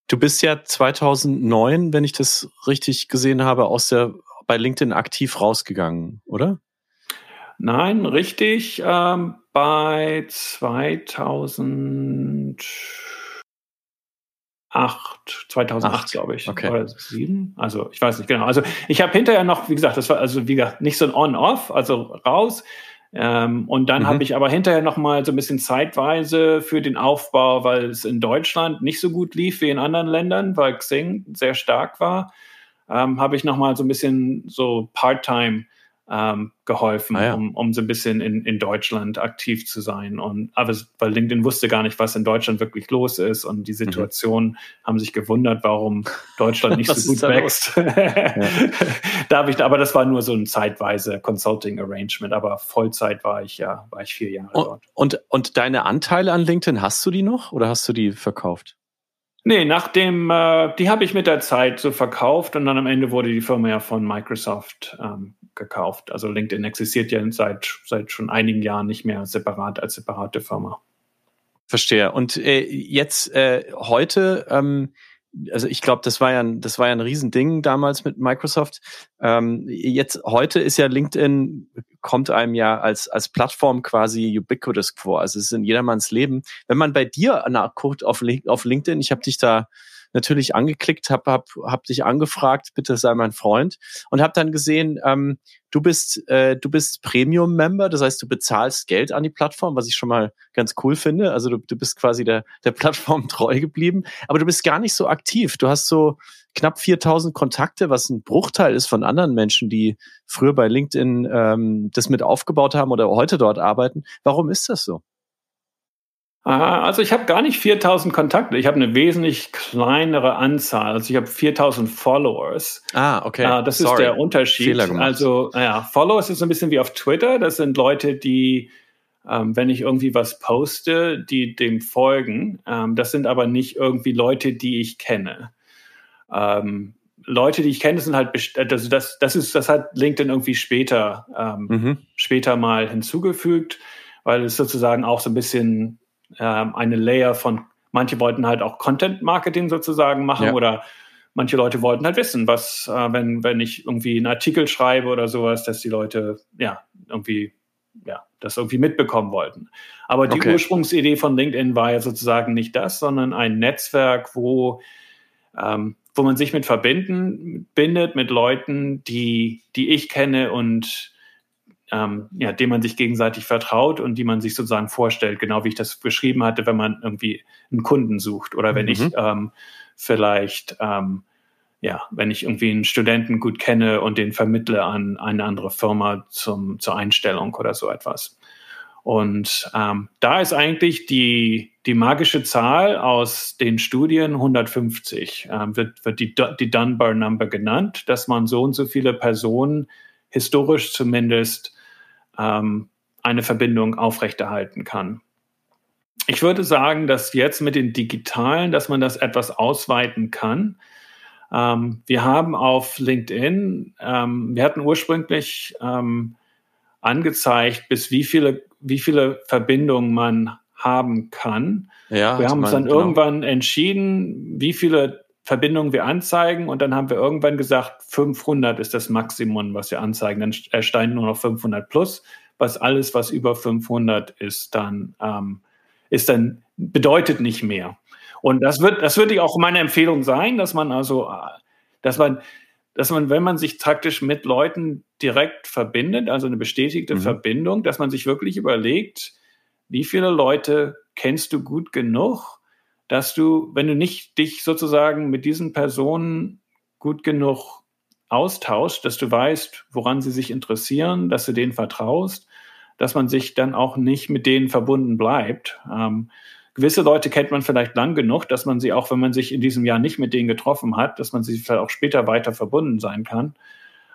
Du bist ja 2009, wenn ich das richtig gesehen habe, aus der bei LinkedIn aktiv rausgegangen, oder? Nein, richtig. Ähm, bei 2000 2008, 2008 glaube ich. Okay. Oder 7. Also ich weiß nicht genau. Also ich habe hinterher noch, wie gesagt, das war also wie gesagt nicht so ein On-Off, also raus. Ähm, und dann mhm. habe ich aber hinterher noch mal so ein bisschen zeitweise für den Aufbau, weil es in Deutschland nicht so gut lief wie in anderen Ländern, weil Xing sehr stark war, ähm, habe ich noch mal so ein bisschen so Part-Time ähm, geholfen, ah, ja. um, um so ein bisschen in, in Deutschland aktiv zu sein. Und aber weil LinkedIn wusste gar nicht, was in Deutschland wirklich los ist und die mhm. Situation mhm. haben sich gewundert, warum Deutschland nicht <laughs> so gut wächst. <laughs> da habe ich, aber das war nur so ein zeitweise Consulting Arrangement, aber Vollzeit war ich ja, war ich vier Jahre und, dort. Und, und deine Anteile an LinkedIn, hast du die noch oder hast du die verkauft? Nee, nachdem, äh, die habe ich mit der Zeit so verkauft und dann am Ende wurde die Firma ja von Microsoft ähm, gekauft. Also LinkedIn existiert ja seit, seit schon einigen Jahren nicht mehr separat als separate Firma. Verstehe. Und äh, jetzt äh, heute, ähm, also ich glaube, das war ja ein, das war ja ein Riesending damals mit Microsoft. Ähm, jetzt heute ist ja LinkedIn kommt einem ja als als Plattform quasi ubiquitous vor. Also es ist in jedermanns Leben. Wenn man bei dir nachguckt auf, auf LinkedIn, ich habe dich da natürlich angeklickt, habe hab, hab dich angefragt, bitte sei mein Freund und habe dann gesehen, ähm, du bist äh, du bist Premium-Member, das heißt, du bezahlst Geld an die Plattform, was ich schon mal ganz cool finde. Also du, du bist quasi der der Plattform <laughs> treu geblieben, aber du bist gar nicht so aktiv. Du hast so knapp 4000 Kontakte, was ein Bruchteil ist von anderen Menschen, die früher bei LinkedIn ähm, das mit aufgebaut haben oder heute dort arbeiten. Warum ist das so? Also ich habe gar nicht 4000 Kontakte. Ich habe eine wesentlich kleinere Anzahl. Also ich habe 4000 Followers. Ah, okay. Ah, das Sorry. ist der Unterschied. Also ja, Followers ist so ein bisschen wie auf Twitter. Das sind Leute, die, ähm, wenn ich irgendwie was poste, die dem folgen. Ähm, das sind aber nicht irgendwie Leute, die ich kenne. Ähm, Leute, die ich kenne, sind halt, also das, das ist, das hat LinkedIn irgendwie später, ähm, mhm. später mal hinzugefügt, weil es sozusagen auch so ein bisschen ähm, eine Layer von, manche wollten halt auch Content Marketing sozusagen machen ja. oder manche Leute wollten halt wissen, was, äh, wenn, wenn ich irgendwie einen Artikel schreibe oder sowas, dass die Leute, ja, irgendwie, ja, das irgendwie mitbekommen wollten. Aber die okay. Ursprungsidee von LinkedIn war ja sozusagen nicht das, sondern ein Netzwerk, wo, ähm, wo man sich mit verbinden, bindet mit Leuten, die, die ich kenne und ähm, ja, dem man sich gegenseitig vertraut und die man sich sozusagen vorstellt, genau wie ich das beschrieben hatte, wenn man irgendwie einen Kunden sucht oder wenn mhm. ich ähm, vielleicht, ähm, ja, wenn ich irgendwie einen Studenten gut kenne und den vermittle an eine andere Firma zum, zur Einstellung oder so etwas. Und ähm, da ist eigentlich die, die magische Zahl aus den Studien 150, ähm, wird, wird die, die Dunbar Number genannt, dass man so und so viele Personen historisch zumindest ähm, eine Verbindung aufrechterhalten kann. Ich würde sagen, dass jetzt mit den digitalen, dass man das etwas ausweiten kann. Ähm, wir haben auf LinkedIn, ähm, wir hatten ursprünglich ähm, angezeigt, bis wie viele, wie viele Verbindungen man haben kann. Ja, wir haben uns dann genau. irgendwann entschieden, wie viele Verbindungen wir anzeigen und dann haben wir irgendwann gesagt, 500 ist das Maximum, was wir anzeigen. Dann erscheint nur noch 500 plus, was alles, was über 500 ist, dann ähm, ist dann bedeutet nicht mehr. Und das wird, das würde auch meine Empfehlung sein, dass man also, dass man, dass man, wenn man sich praktisch mit Leuten direkt verbindet, also eine bestätigte mhm. Verbindung, dass man sich wirklich überlegt, wie viele Leute kennst du gut genug, dass du, wenn du nicht dich sozusagen mit diesen Personen gut genug austauscht, dass du weißt, woran sie sich interessieren, dass du denen vertraust, dass man sich dann auch nicht mit denen verbunden bleibt. Ähm, gewisse Leute kennt man vielleicht lang genug, dass man sie auch, wenn man sich in diesem Jahr nicht mit denen getroffen hat, dass man sie vielleicht auch später weiter verbunden sein kann.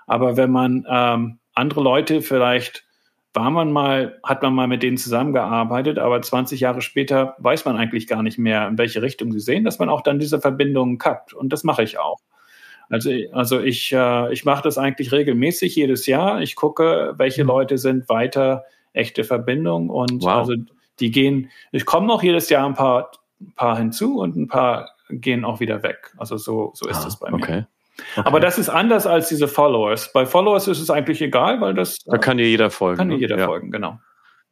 Aber wenn man ähm, andere Leute vielleicht war man mal, hat man mal mit denen zusammengearbeitet, aber 20 Jahre später weiß man eigentlich gar nicht mehr, in welche Richtung sie sehen, dass man auch dann diese Verbindungen kappt. Und das mache ich auch. Also, also ich, äh, ich mache das eigentlich regelmäßig jedes Jahr. Ich gucke, welche mhm. Leute sind weiter echte Verbindungen und wow. also die gehen, ich komme noch jedes Jahr ein paar, paar hinzu und ein paar gehen auch wieder weg. Also so, so ist ah, es bei mir. Okay. Okay. Aber das ist anders als diese Followers. Bei Followers ist es eigentlich egal, weil das. Da kann dir jeder folgen. Kann dir ne? jeder ja. folgen, genau.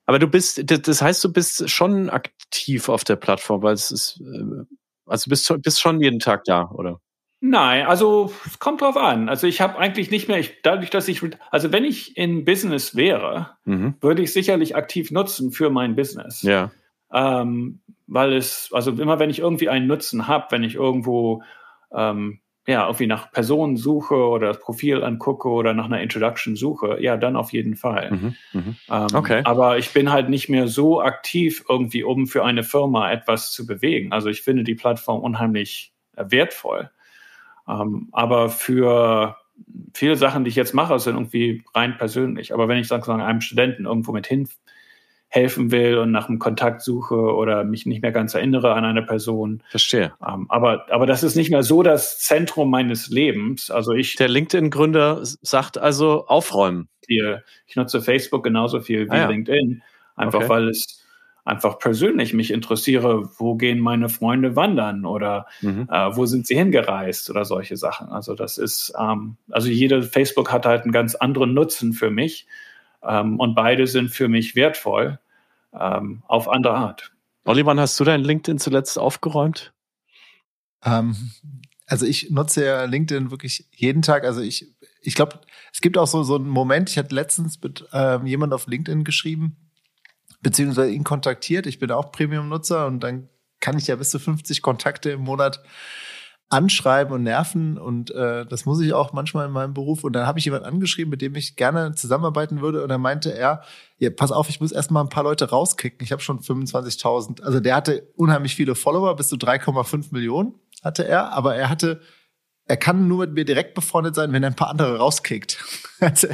Aber du bist, das heißt, du bist schon aktiv auf der Plattform, weil es ist, äh, also du bist, bist schon jeden Tag da, oder? Nein, also es kommt drauf an. Also ich habe eigentlich nicht mehr, ich, dadurch, dass ich, also wenn ich in Business wäre, mhm. würde ich sicherlich aktiv nutzen für mein Business. Ja. Ähm, weil es, also immer wenn ich irgendwie einen Nutzen habe, wenn ich irgendwo ähm, ja, irgendwie nach Personen suche oder das Profil angucke oder nach einer Introduction suche, ja, dann auf jeden Fall. Mhm, mh. ähm, okay. Aber ich bin halt nicht mehr so aktiv irgendwie, um für eine Firma etwas zu bewegen. Also ich finde die Plattform unheimlich äh, wertvoll. Ähm, aber für viele Sachen, die ich jetzt mache, sind irgendwie rein persönlich. Aber wenn ich sozusagen einem Studenten irgendwo mit hin helfen will und nach einem Kontakt suche oder mich nicht mehr ganz erinnere an eine Person. Verstehe. Ähm, aber, aber das ist nicht mehr so das Zentrum meines Lebens. Also ich. Der LinkedIn-Gründer sagt also aufräumen. Ich nutze Facebook genauso viel wie ah, ja. LinkedIn. Einfach okay. weil es einfach persönlich mich interessiere, wo gehen meine Freunde wandern oder mhm. äh, wo sind sie hingereist oder solche Sachen. Also das ist, ähm, also jede Facebook hat halt einen ganz anderen Nutzen für mich ähm, und beide sind für mich wertvoll ähm, auf andere Art. Olli, wann hast du dein LinkedIn zuletzt aufgeräumt? Ähm, also ich nutze ja LinkedIn wirklich jeden Tag. Also ich, ich glaube, es gibt auch so, so einen Moment, ich hatte letztens mit ähm, jemand auf LinkedIn geschrieben, beziehungsweise ihn kontaktiert. Ich bin auch Premium-Nutzer und dann kann ich ja bis zu 50 Kontakte im Monat anschreiben und nerven und äh, das muss ich auch manchmal in meinem Beruf und dann habe ich jemand angeschrieben, mit dem ich gerne zusammenarbeiten würde und dann meinte er, ja, pass auf, ich muss erstmal ein paar Leute rauskicken. Ich habe schon 25.000. Also der hatte unheimlich viele Follower, bis zu 3,5 Millionen hatte er, aber er hatte er kann nur mit mir direkt befreundet sein, wenn er ein paar andere rauskickt. <laughs> Also,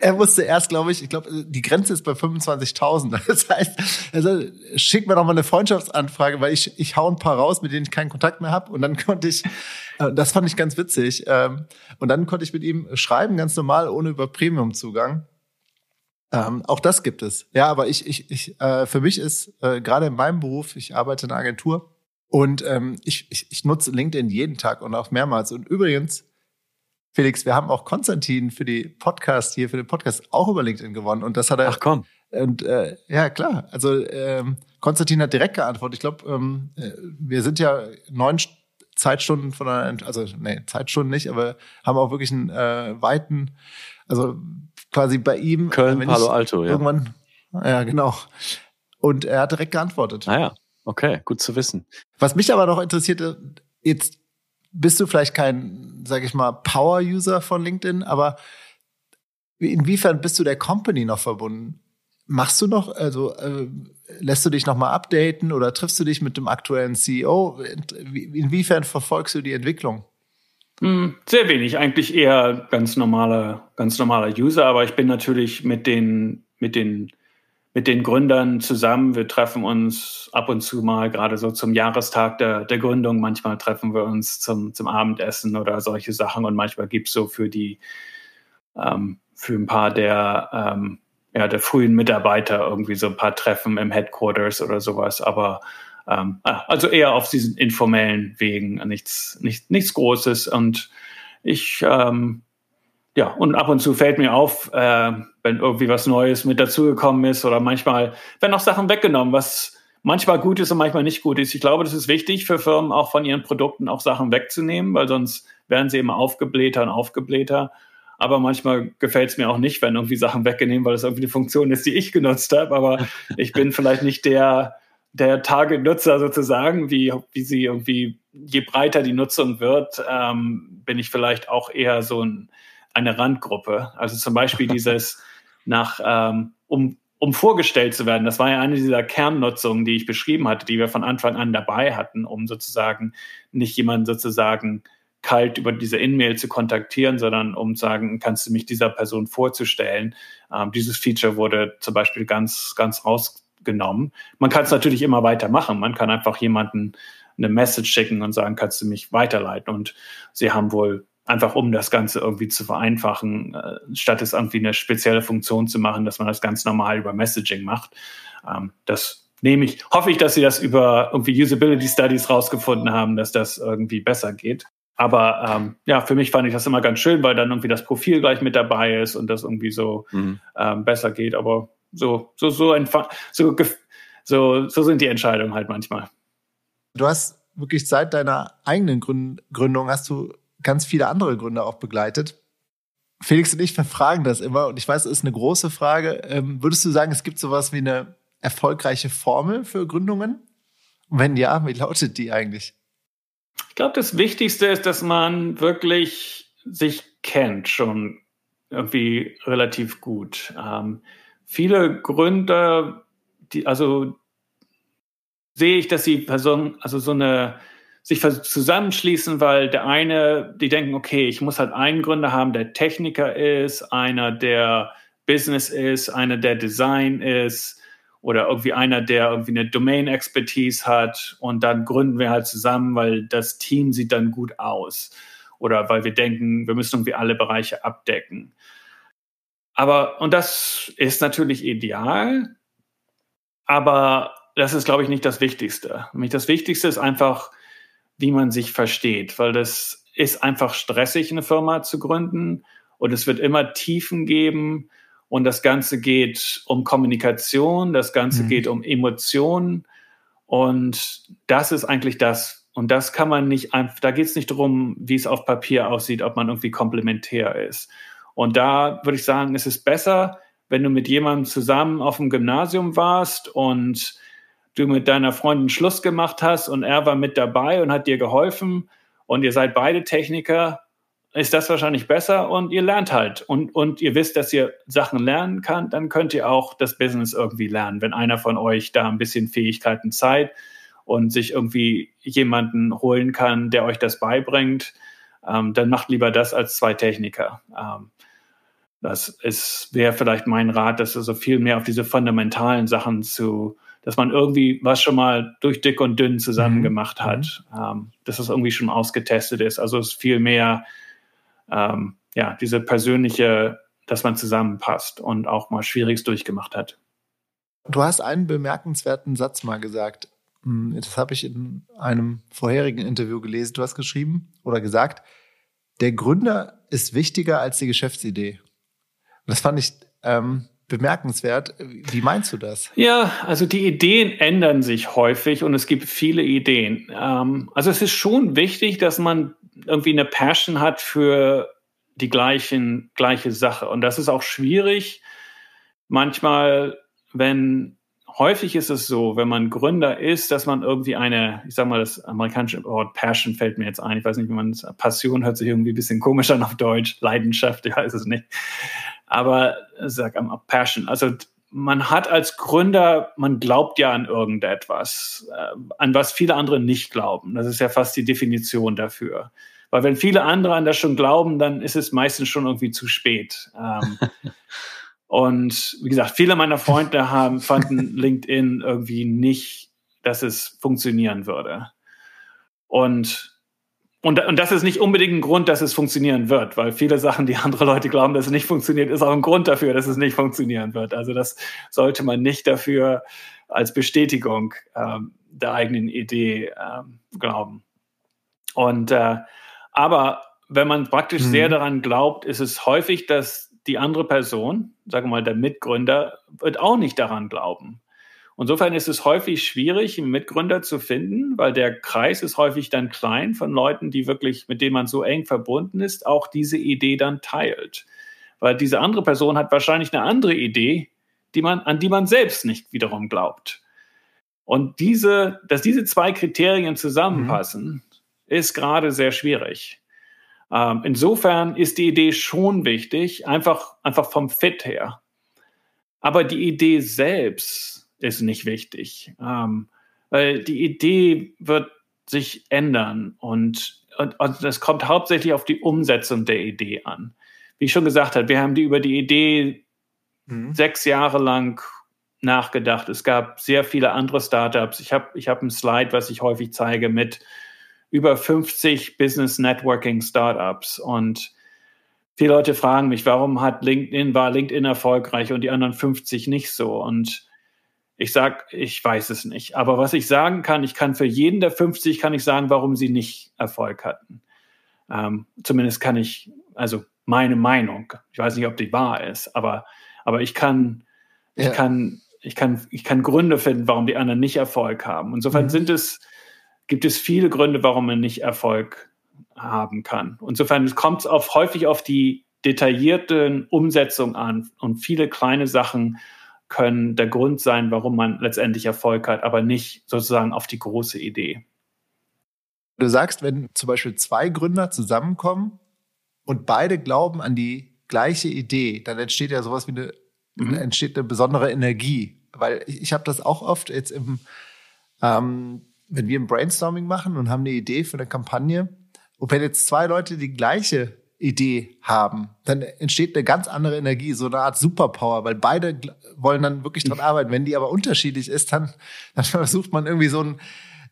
er wusste erst, glaube ich, ich glaube, die Grenze ist bei 25.000. <laughs> Das heißt, also schick mir doch mal eine Freundschaftsanfrage, weil ich ich hau ein paar raus, mit denen ich keinen Kontakt mehr habe. Und dann konnte ich, äh, das fand ich ganz witzig. Ähm, und dann konnte ich mit ihm schreiben, ganz normal, ohne über Premium-Zugang. Ähm, auch das gibt es. Ja, aber ich, ich, ich, äh, für mich ist äh, gerade in meinem Beruf, ich arbeite in einer Agentur und ähm, ich, ich, ich nutze LinkedIn jeden Tag und auch mehrmals. Und übrigens, Felix, wir haben auch Konstantin für die Podcast hier, für den Podcast auch über LinkedIn gewonnen. Und das hat er. Ach komm. Und äh, ja, klar. Also ähm, Konstantin hat direkt geantwortet. Ich glaube, ähm, äh, wir sind ja neun Zeitstunden von einer, also nee, Zeitstunden nicht, aber haben auch wirklich einen äh, weiten, also quasi bei ihm. Köln, Palo Alto, ja. Irgendwann, ja, genau. Und er hat direkt geantwortet. Ah ja. Okay, gut zu wissen. Was mich aber noch interessiert, jetzt bist du vielleicht kein, sag ich mal, Power-User von LinkedIn, aber inwiefern bist du der Company noch verbunden? Machst du noch, also äh, lässt du dich noch mal updaten oder triffst du dich mit dem aktuellen CEO? Inwiefern verfolgst du die Entwicklung? Hm, sehr wenig, eigentlich eher ganz normaler, ganz normaler User, aber ich bin natürlich mit den, mit den mit den Gründern zusammen. Wir treffen uns ab und zu mal, gerade so zum Jahrestag der, der Gründung. Manchmal treffen wir uns zum, zum Abendessen oder solche Sachen. Und manchmal gibt's so für die, ähm, für ein paar der, ähm, ja, der frühen Mitarbeiter irgendwie so ein paar Treffen im Headquarters oder sowas. Aber ähm, ah, also eher auf diesen informellen Wegen, nichts, nichts, nichts Großes. Und ich ähm, ja, und ab und zu fällt mir auf, äh, wenn irgendwie was Neues mit dazugekommen ist oder manchmal werden auch Sachen weggenommen, was manchmal gut ist und manchmal nicht gut ist. Ich glaube, das ist wichtig für Firmen, auch von ihren Produkten auch Sachen wegzunehmen, weil sonst werden sie immer aufgeblähter und aufgeblähter. Aber manchmal gefällt es mir auch nicht, wenn irgendwie Sachen weggenommen, weil es irgendwie eine Funktion ist, die ich genutzt habe. Aber <laughs> ich bin vielleicht nicht der, der Target-Nutzer sozusagen, wie, wie sie irgendwie, je breiter die Nutzung wird, ähm, bin ich vielleicht auch eher so ein eine Randgruppe. Also zum Beispiel dieses <laughs> nach, ähm, um, um vorgestellt zu werden. Das war ja eine dieser Kernnutzungen, die ich beschrieben hatte, die wir von Anfang an dabei hatten, um sozusagen nicht jemanden sozusagen kalt über diese In-Mail zu kontaktieren, sondern um zu sagen, kannst du mich dieser Person vorzustellen. Ähm, dieses Feature wurde zum Beispiel ganz, ganz rausgenommen. Man kann es natürlich immer weiter machen. Man kann einfach jemanden eine Message schicken und sagen, kannst du mich weiterleiten? Und sie haben wohl einfach um das Ganze irgendwie zu vereinfachen, äh, statt es irgendwie eine spezielle Funktion zu machen, dass man das ganz normal über Messaging macht. Ähm, das nehme ich, hoffe ich, dass sie das über irgendwie Usability Studies rausgefunden haben, dass das irgendwie besser geht. Aber ähm, ja, für mich fand ich das immer ganz schön, weil dann irgendwie das Profil gleich mit dabei ist und das irgendwie so mhm. ähm, besser geht. Aber so, so, so, so, so, so sind die Entscheidungen halt manchmal. Du hast wirklich seit deiner eigenen Gründung hast du ganz viele andere Gründer auch begleitet. Felix und ich verfragen das immer und ich weiß, es ist eine große Frage. Ähm, würdest du sagen, es gibt sowas wie eine erfolgreiche Formel für Gründungen? Und wenn ja, wie lautet die eigentlich? Ich glaube, das Wichtigste ist, dass man wirklich sich kennt, schon irgendwie relativ gut. Ähm, viele Gründer, die, also sehe ich, dass sie Person, also so eine sich zusammenschließen, weil der eine, die denken, okay, ich muss halt einen Gründer haben, der Techniker ist, einer, der Business ist, einer, der Design ist oder irgendwie einer, der irgendwie eine Domain-Expertise hat und dann gründen wir halt zusammen, weil das Team sieht dann gut aus oder weil wir denken, wir müssen irgendwie alle Bereiche abdecken. Aber, und das ist natürlich ideal, aber das ist, glaube ich, nicht das Wichtigste. Das Wichtigste ist einfach, wie man sich versteht, weil das ist einfach stressig, eine Firma zu gründen und es wird immer Tiefen geben und das Ganze geht um Kommunikation, das Ganze mhm. geht um Emotionen und das ist eigentlich das. Und das kann man nicht einfach, da geht es nicht darum, wie es auf Papier aussieht, ob man irgendwie komplementär ist. Und da würde ich sagen, es ist besser, wenn du mit jemandem zusammen auf dem Gymnasium warst und du mit deiner Freundin Schluss gemacht hast und er war mit dabei und hat dir geholfen und ihr seid beide Techniker, ist das wahrscheinlich besser und ihr lernt halt und, und ihr wisst, dass ihr Sachen lernen kann, dann könnt ihr auch das Business irgendwie lernen, wenn einer von euch da ein bisschen Fähigkeiten zeigt und sich irgendwie jemanden holen kann, der euch das beibringt, ähm, dann macht lieber das als zwei Techniker. Ähm, das wäre vielleicht mein Rat, dass er so viel mehr auf diese fundamentalen Sachen zu, dass man irgendwie was schon mal durch dick und dünn zusammen mhm. gemacht hat, mhm. ähm, dass es irgendwie schon ausgetestet ist. Also es ist viel mehr, ähm, ja, diese persönliche, dass man zusammenpasst und auch mal Schwieriges durchgemacht hat. Du hast einen bemerkenswerten Satz mal gesagt. Hm, das habe ich in einem vorherigen Interview gelesen. Du hast geschrieben oder gesagt, der Gründer ist wichtiger als die Geschäftsidee. Das fand ich ähm, bemerkenswert. Wie meinst du das? Ja, also die Ideen ändern sich häufig und es gibt viele Ideen. Ähm, also es ist schon wichtig, dass man irgendwie eine Passion hat für die gleichen, gleiche Sache. Und das ist auch schwierig. Manchmal, wenn häufig ist es so, wenn man Gründer ist, dass man irgendwie eine, ich sag mal, das amerikanische Wort Passion fällt mir jetzt ein. Ich weiß nicht, wie man es, Passion hört sich irgendwie ein bisschen komisch an auf Deutsch. Leidenschaft, ich weiß es nicht aber sag mal Passion. Also man hat als Gründer, man glaubt ja an irgendetwas, äh, an was viele andere nicht glauben. Das ist ja fast die Definition dafür. Weil wenn viele andere an das schon glauben, dann ist es meistens schon irgendwie zu spät. Ähm, <laughs> und wie gesagt, viele meiner Freunde haben, fanden <laughs> LinkedIn irgendwie nicht, dass es funktionieren würde. Und und, und das ist nicht unbedingt ein Grund, dass es funktionieren wird, weil viele Sachen, die andere Leute glauben, dass es nicht funktioniert, ist auch ein Grund dafür, dass es nicht funktionieren wird. Also das sollte man nicht dafür als Bestätigung ähm, der eigenen Idee ähm, glauben. Und äh, aber wenn man praktisch mhm. sehr daran glaubt, ist es häufig, dass die andere Person, sagen wir mal der Mitgründer, wird auch nicht daran glauben. Insofern ist es häufig schwierig, einen Mitgründer zu finden, weil der Kreis ist häufig dann klein von Leuten, die wirklich, mit denen man so eng verbunden ist, auch diese Idee dann teilt. Weil diese andere Person hat wahrscheinlich eine andere Idee, die man, an die man selbst nicht wiederum glaubt. Und diese, dass diese zwei Kriterien zusammenpassen, mhm. ist gerade sehr schwierig. Ähm, insofern ist die Idee schon wichtig, einfach, einfach vom Fit her. Aber die Idee selbst ist nicht wichtig. Ähm, weil die Idee wird sich ändern und, und, und es kommt hauptsächlich auf die Umsetzung der Idee an. Wie ich schon gesagt habe, wir haben die über die Idee mhm. sechs Jahre lang nachgedacht. Es gab sehr viele andere Startups. Ich habe ich hab ein Slide, was ich häufig zeige, mit über 50 Business Networking Startups. Und viele Leute fragen mich, warum hat LinkedIn, war LinkedIn erfolgreich und die anderen 50 nicht so? Und ich sag, ich weiß es nicht. Aber was ich sagen kann, ich kann für jeden der 50 kann ich sagen, warum sie nicht Erfolg hatten. Ähm, zumindest kann ich, also meine Meinung. Ich weiß nicht, ob die wahr ist, aber, aber ich kann, ja. ich kann, ich kann, ich kann Gründe finden, warum die anderen nicht Erfolg haben. Insofern mhm. sind es, gibt es viele Gründe, warum man nicht Erfolg haben kann. Insofern kommt es auf, häufig auf die detaillierte Umsetzung an und viele kleine Sachen, können der Grund sein, warum man letztendlich Erfolg hat, aber nicht sozusagen auf die große Idee. Du sagst, wenn zum Beispiel zwei Gründer zusammenkommen und beide glauben an die gleiche Idee, dann entsteht ja sowas wie eine, mhm. entsteht eine besondere Energie. Weil ich, ich habe das auch oft jetzt im, ähm, wenn wir ein Brainstorming machen und haben eine Idee für eine Kampagne, und wenn jetzt zwei Leute die gleiche Idee haben, dann entsteht eine ganz andere Energie, so eine Art Superpower, weil beide wollen dann wirklich dran arbeiten. Wenn die aber unterschiedlich ist, dann, <laughs> dann versucht man irgendwie so ein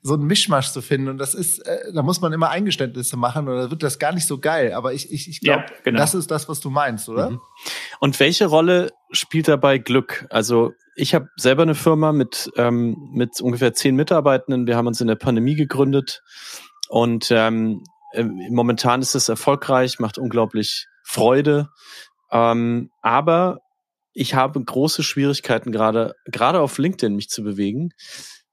so ein Mischmasch zu finden und das ist, äh, da muss man immer Eingeständnisse machen oder wird das gar nicht so geil. Aber ich, ich, ich glaube, ja, genau. das ist das, was du meinst, oder? Mhm. Und welche Rolle spielt dabei Glück? Also ich habe selber eine Firma mit, ähm, mit ungefähr zehn Mitarbeitenden. Wir haben uns in der Pandemie gegründet und ähm, äh, momentan ist es erfolgreich, macht unglaublich Freude. Ähm, aber ich habe große Schwierigkeiten gerade, gerade auf LinkedIn mich zu bewegen,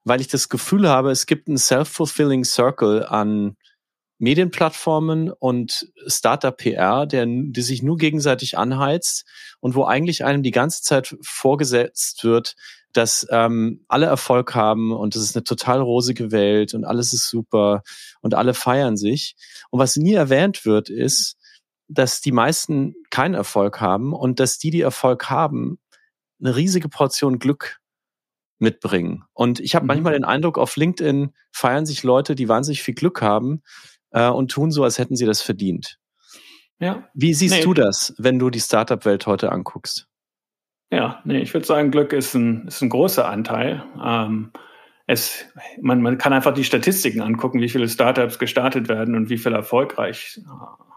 weil ich das Gefühl habe, es gibt einen self-fulfilling Circle an Medienplattformen und Startup PR, der, die sich nur gegenseitig anheizt und wo eigentlich einem die ganze Zeit vorgesetzt wird, dass ähm, alle Erfolg haben und es ist eine total rosige Welt und alles ist super und alle feiern sich. Und was nie erwähnt wird, ist, dass die meisten keinen Erfolg haben und dass die, die Erfolg haben, eine riesige Portion Glück mitbringen. Und ich habe mhm. manchmal den Eindruck, auf LinkedIn feiern sich Leute, die wahnsinnig viel Glück haben äh, und tun so, als hätten sie das verdient. Ja. Wie siehst nee. du das, wenn du die Startup-Welt heute anguckst? Ja, nee, ich würde sagen, Glück ist ein, ist ein großer Anteil. Ähm, es, man, man kann einfach die Statistiken angucken, wie viele Startups gestartet werden und wie viele erfolgreich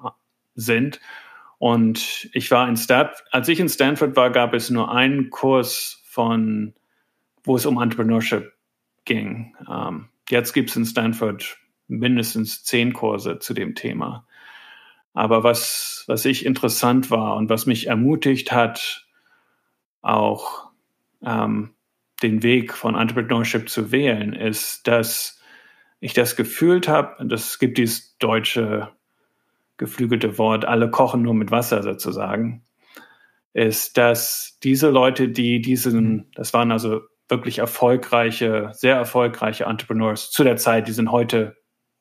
äh, sind. Und ich war in Stanford, als ich in Stanford war, gab es nur einen Kurs von, wo es um Entrepreneurship ging. Ähm, jetzt gibt es in Stanford mindestens zehn Kurse zu dem Thema. Aber was, was ich interessant war und was mich ermutigt hat, auch ähm, den Weg von Entrepreneurship zu wählen, ist, dass ich das gefühlt habe, das gibt dieses deutsche geflügelte Wort, alle kochen nur mit Wasser sozusagen, ist, dass diese Leute, die diesen, das waren also wirklich erfolgreiche, sehr erfolgreiche Entrepreneurs zu der Zeit, die sind heute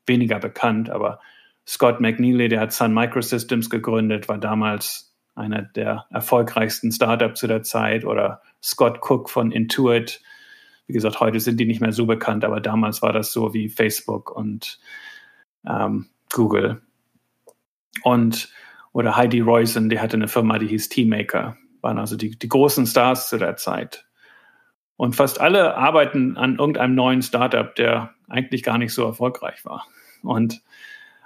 weniger bekannt, aber Scott McNeely, der hat Sun Microsystems gegründet, war damals einer der erfolgreichsten Startups zu der Zeit oder Scott Cook von Intuit. Wie gesagt, heute sind die nicht mehr so bekannt, aber damals war das so wie Facebook und ähm, Google. Und oder Heidi Royson, die hatte eine Firma, die hieß Teammaker, waren also die, die großen Stars zu der Zeit. Und fast alle arbeiten an irgendeinem neuen Startup, der eigentlich gar nicht so erfolgreich war. Und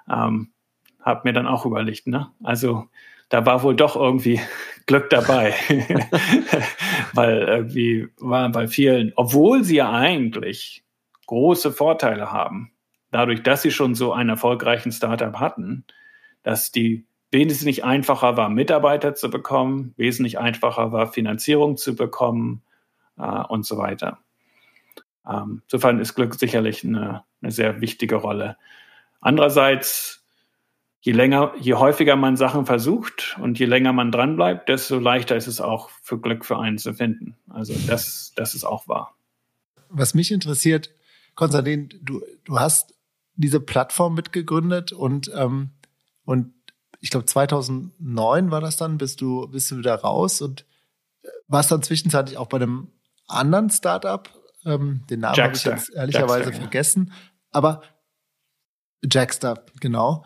ähm, habe mir dann auch überlegt, ne? Also da war wohl doch irgendwie <laughs> Glück dabei, <laughs> weil irgendwie waren bei vielen, obwohl sie ja eigentlich große Vorteile haben, dadurch, dass sie schon so einen erfolgreichen Startup hatten, dass die wesentlich einfacher war, Mitarbeiter zu bekommen, wesentlich einfacher war, Finanzierung zu bekommen äh, und so weiter. Ähm, insofern ist Glück sicherlich eine, eine sehr wichtige Rolle. Andererseits, je länger, je häufiger man Sachen versucht und je länger man dranbleibt, desto leichter ist es auch für Glück für einen zu finden. Also das, das ist auch wahr. Was mich interessiert, Konstantin, du, du hast diese Plattform mitgegründet und, ähm, und ich glaube 2009 war das dann, bist du, bist du wieder raus und warst dann zwischenzeitlich auch bei einem anderen Startup, ähm, den Namen habe ich jetzt ehrlicherweise Jackster, vergessen. Ja. Aber Jackster, genau.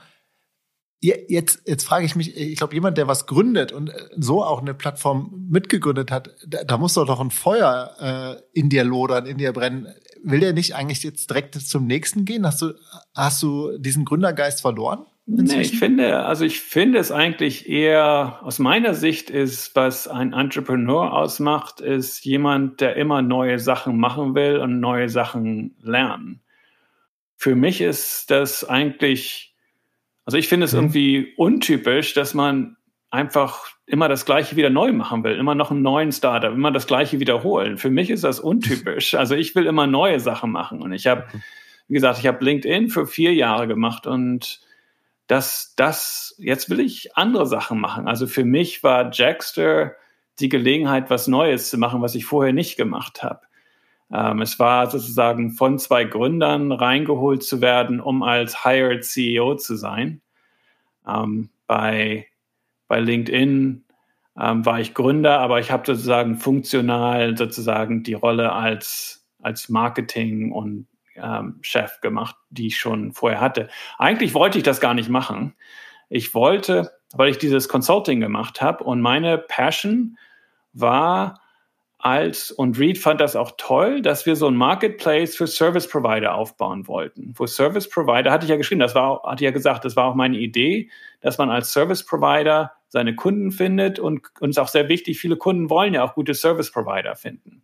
Jetzt, jetzt frage ich mich, ich glaube, jemand, der was gründet und äh, so auch eine Plattform mitgegründet hat, da, da muss doch doch ein Feuer äh, in dir lodern, in dir brennen. Will der nicht eigentlich jetzt direkt zum nächsten gehen? Hast du, hast du diesen Gründergeist verloren? Nee, ich finde, also ich finde es eigentlich eher, aus meiner Sicht ist, was ein Entrepreneur ausmacht, ist jemand, der immer neue Sachen machen will und neue Sachen lernen. Für mich ist das eigentlich, also ich finde es mhm. irgendwie untypisch, dass man einfach immer das Gleiche wieder neu machen will, immer noch einen neuen Startup, immer das Gleiche wiederholen. Für mich ist das untypisch. <laughs> Also ich will immer neue Sachen machen und ich habe, mhm. wie gesagt, ich habe LinkedIn für vier Jahre gemacht und dass das, jetzt will ich andere Sachen machen. Also für mich war Jackster die Gelegenheit, was Neues zu machen, was ich vorher nicht gemacht habe. Ähm, es war sozusagen von zwei Gründern reingeholt zu werden, um als Hired CEO zu sein. Ähm, bei, bei LinkedIn ähm, war ich Gründer, aber ich habe sozusagen funktional sozusagen die Rolle als, als Marketing und Chef gemacht, die ich schon vorher hatte. Eigentlich wollte ich das gar nicht machen. Ich wollte, weil ich dieses Consulting gemacht habe und meine Passion war als, und Reed fand das auch toll, dass wir so ein Marketplace für Service Provider aufbauen wollten. Wo Service Provider, hatte ich ja geschrieben, das war, hatte ich ja gesagt, das war auch meine Idee, dass man als Service Provider seine Kunden findet und uns auch sehr wichtig, viele Kunden wollen ja auch gute Service Provider finden.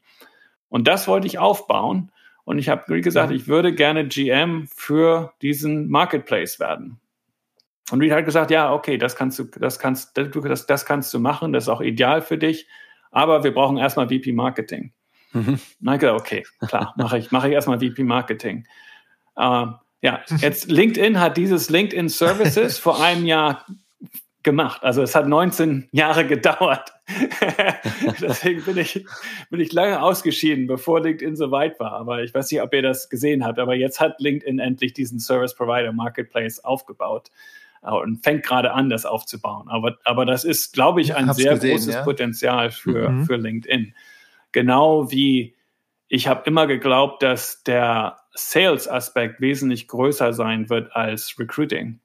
Und das wollte ich aufbauen. Und ich habe gesagt, ich würde gerne GM für diesen Marketplace werden. Und Reed hat gesagt, ja, okay, das kannst du, das kannst, das, das kannst du machen, das ist auch ideal für dich, aber wir brauchen erstmal VP Marketing. Mhm. Gesagt, okay, klar, mache ich, mache ich erstmal VP Marketing. Uh, ja, jetzt LinkedIn hat dieses LinkedIn Services <laughs> vor einem Jahr gemacht. Also es hat 19 Jahre gedauert. <laughs> Deswegen bin ich, bin ich lange ausgeschieden, bevor LinkedIn so weit war. Aber ich weiß nicht, ob ihr das gesehen habt. Aber jetzt hat LinkedIn endlich diesen Service Provider Marketplace aufgebaut und fängt gerade an, das aufzubauen. Aber, aber das ist, glaube ich, ein sehr gesehen, großes ja? Potenzial für, mhm. für LinkedIn. Genau wie ich habe immer geglaubt, dass der Sales-Aspekt wesentlich größer sein wird als Recruiting.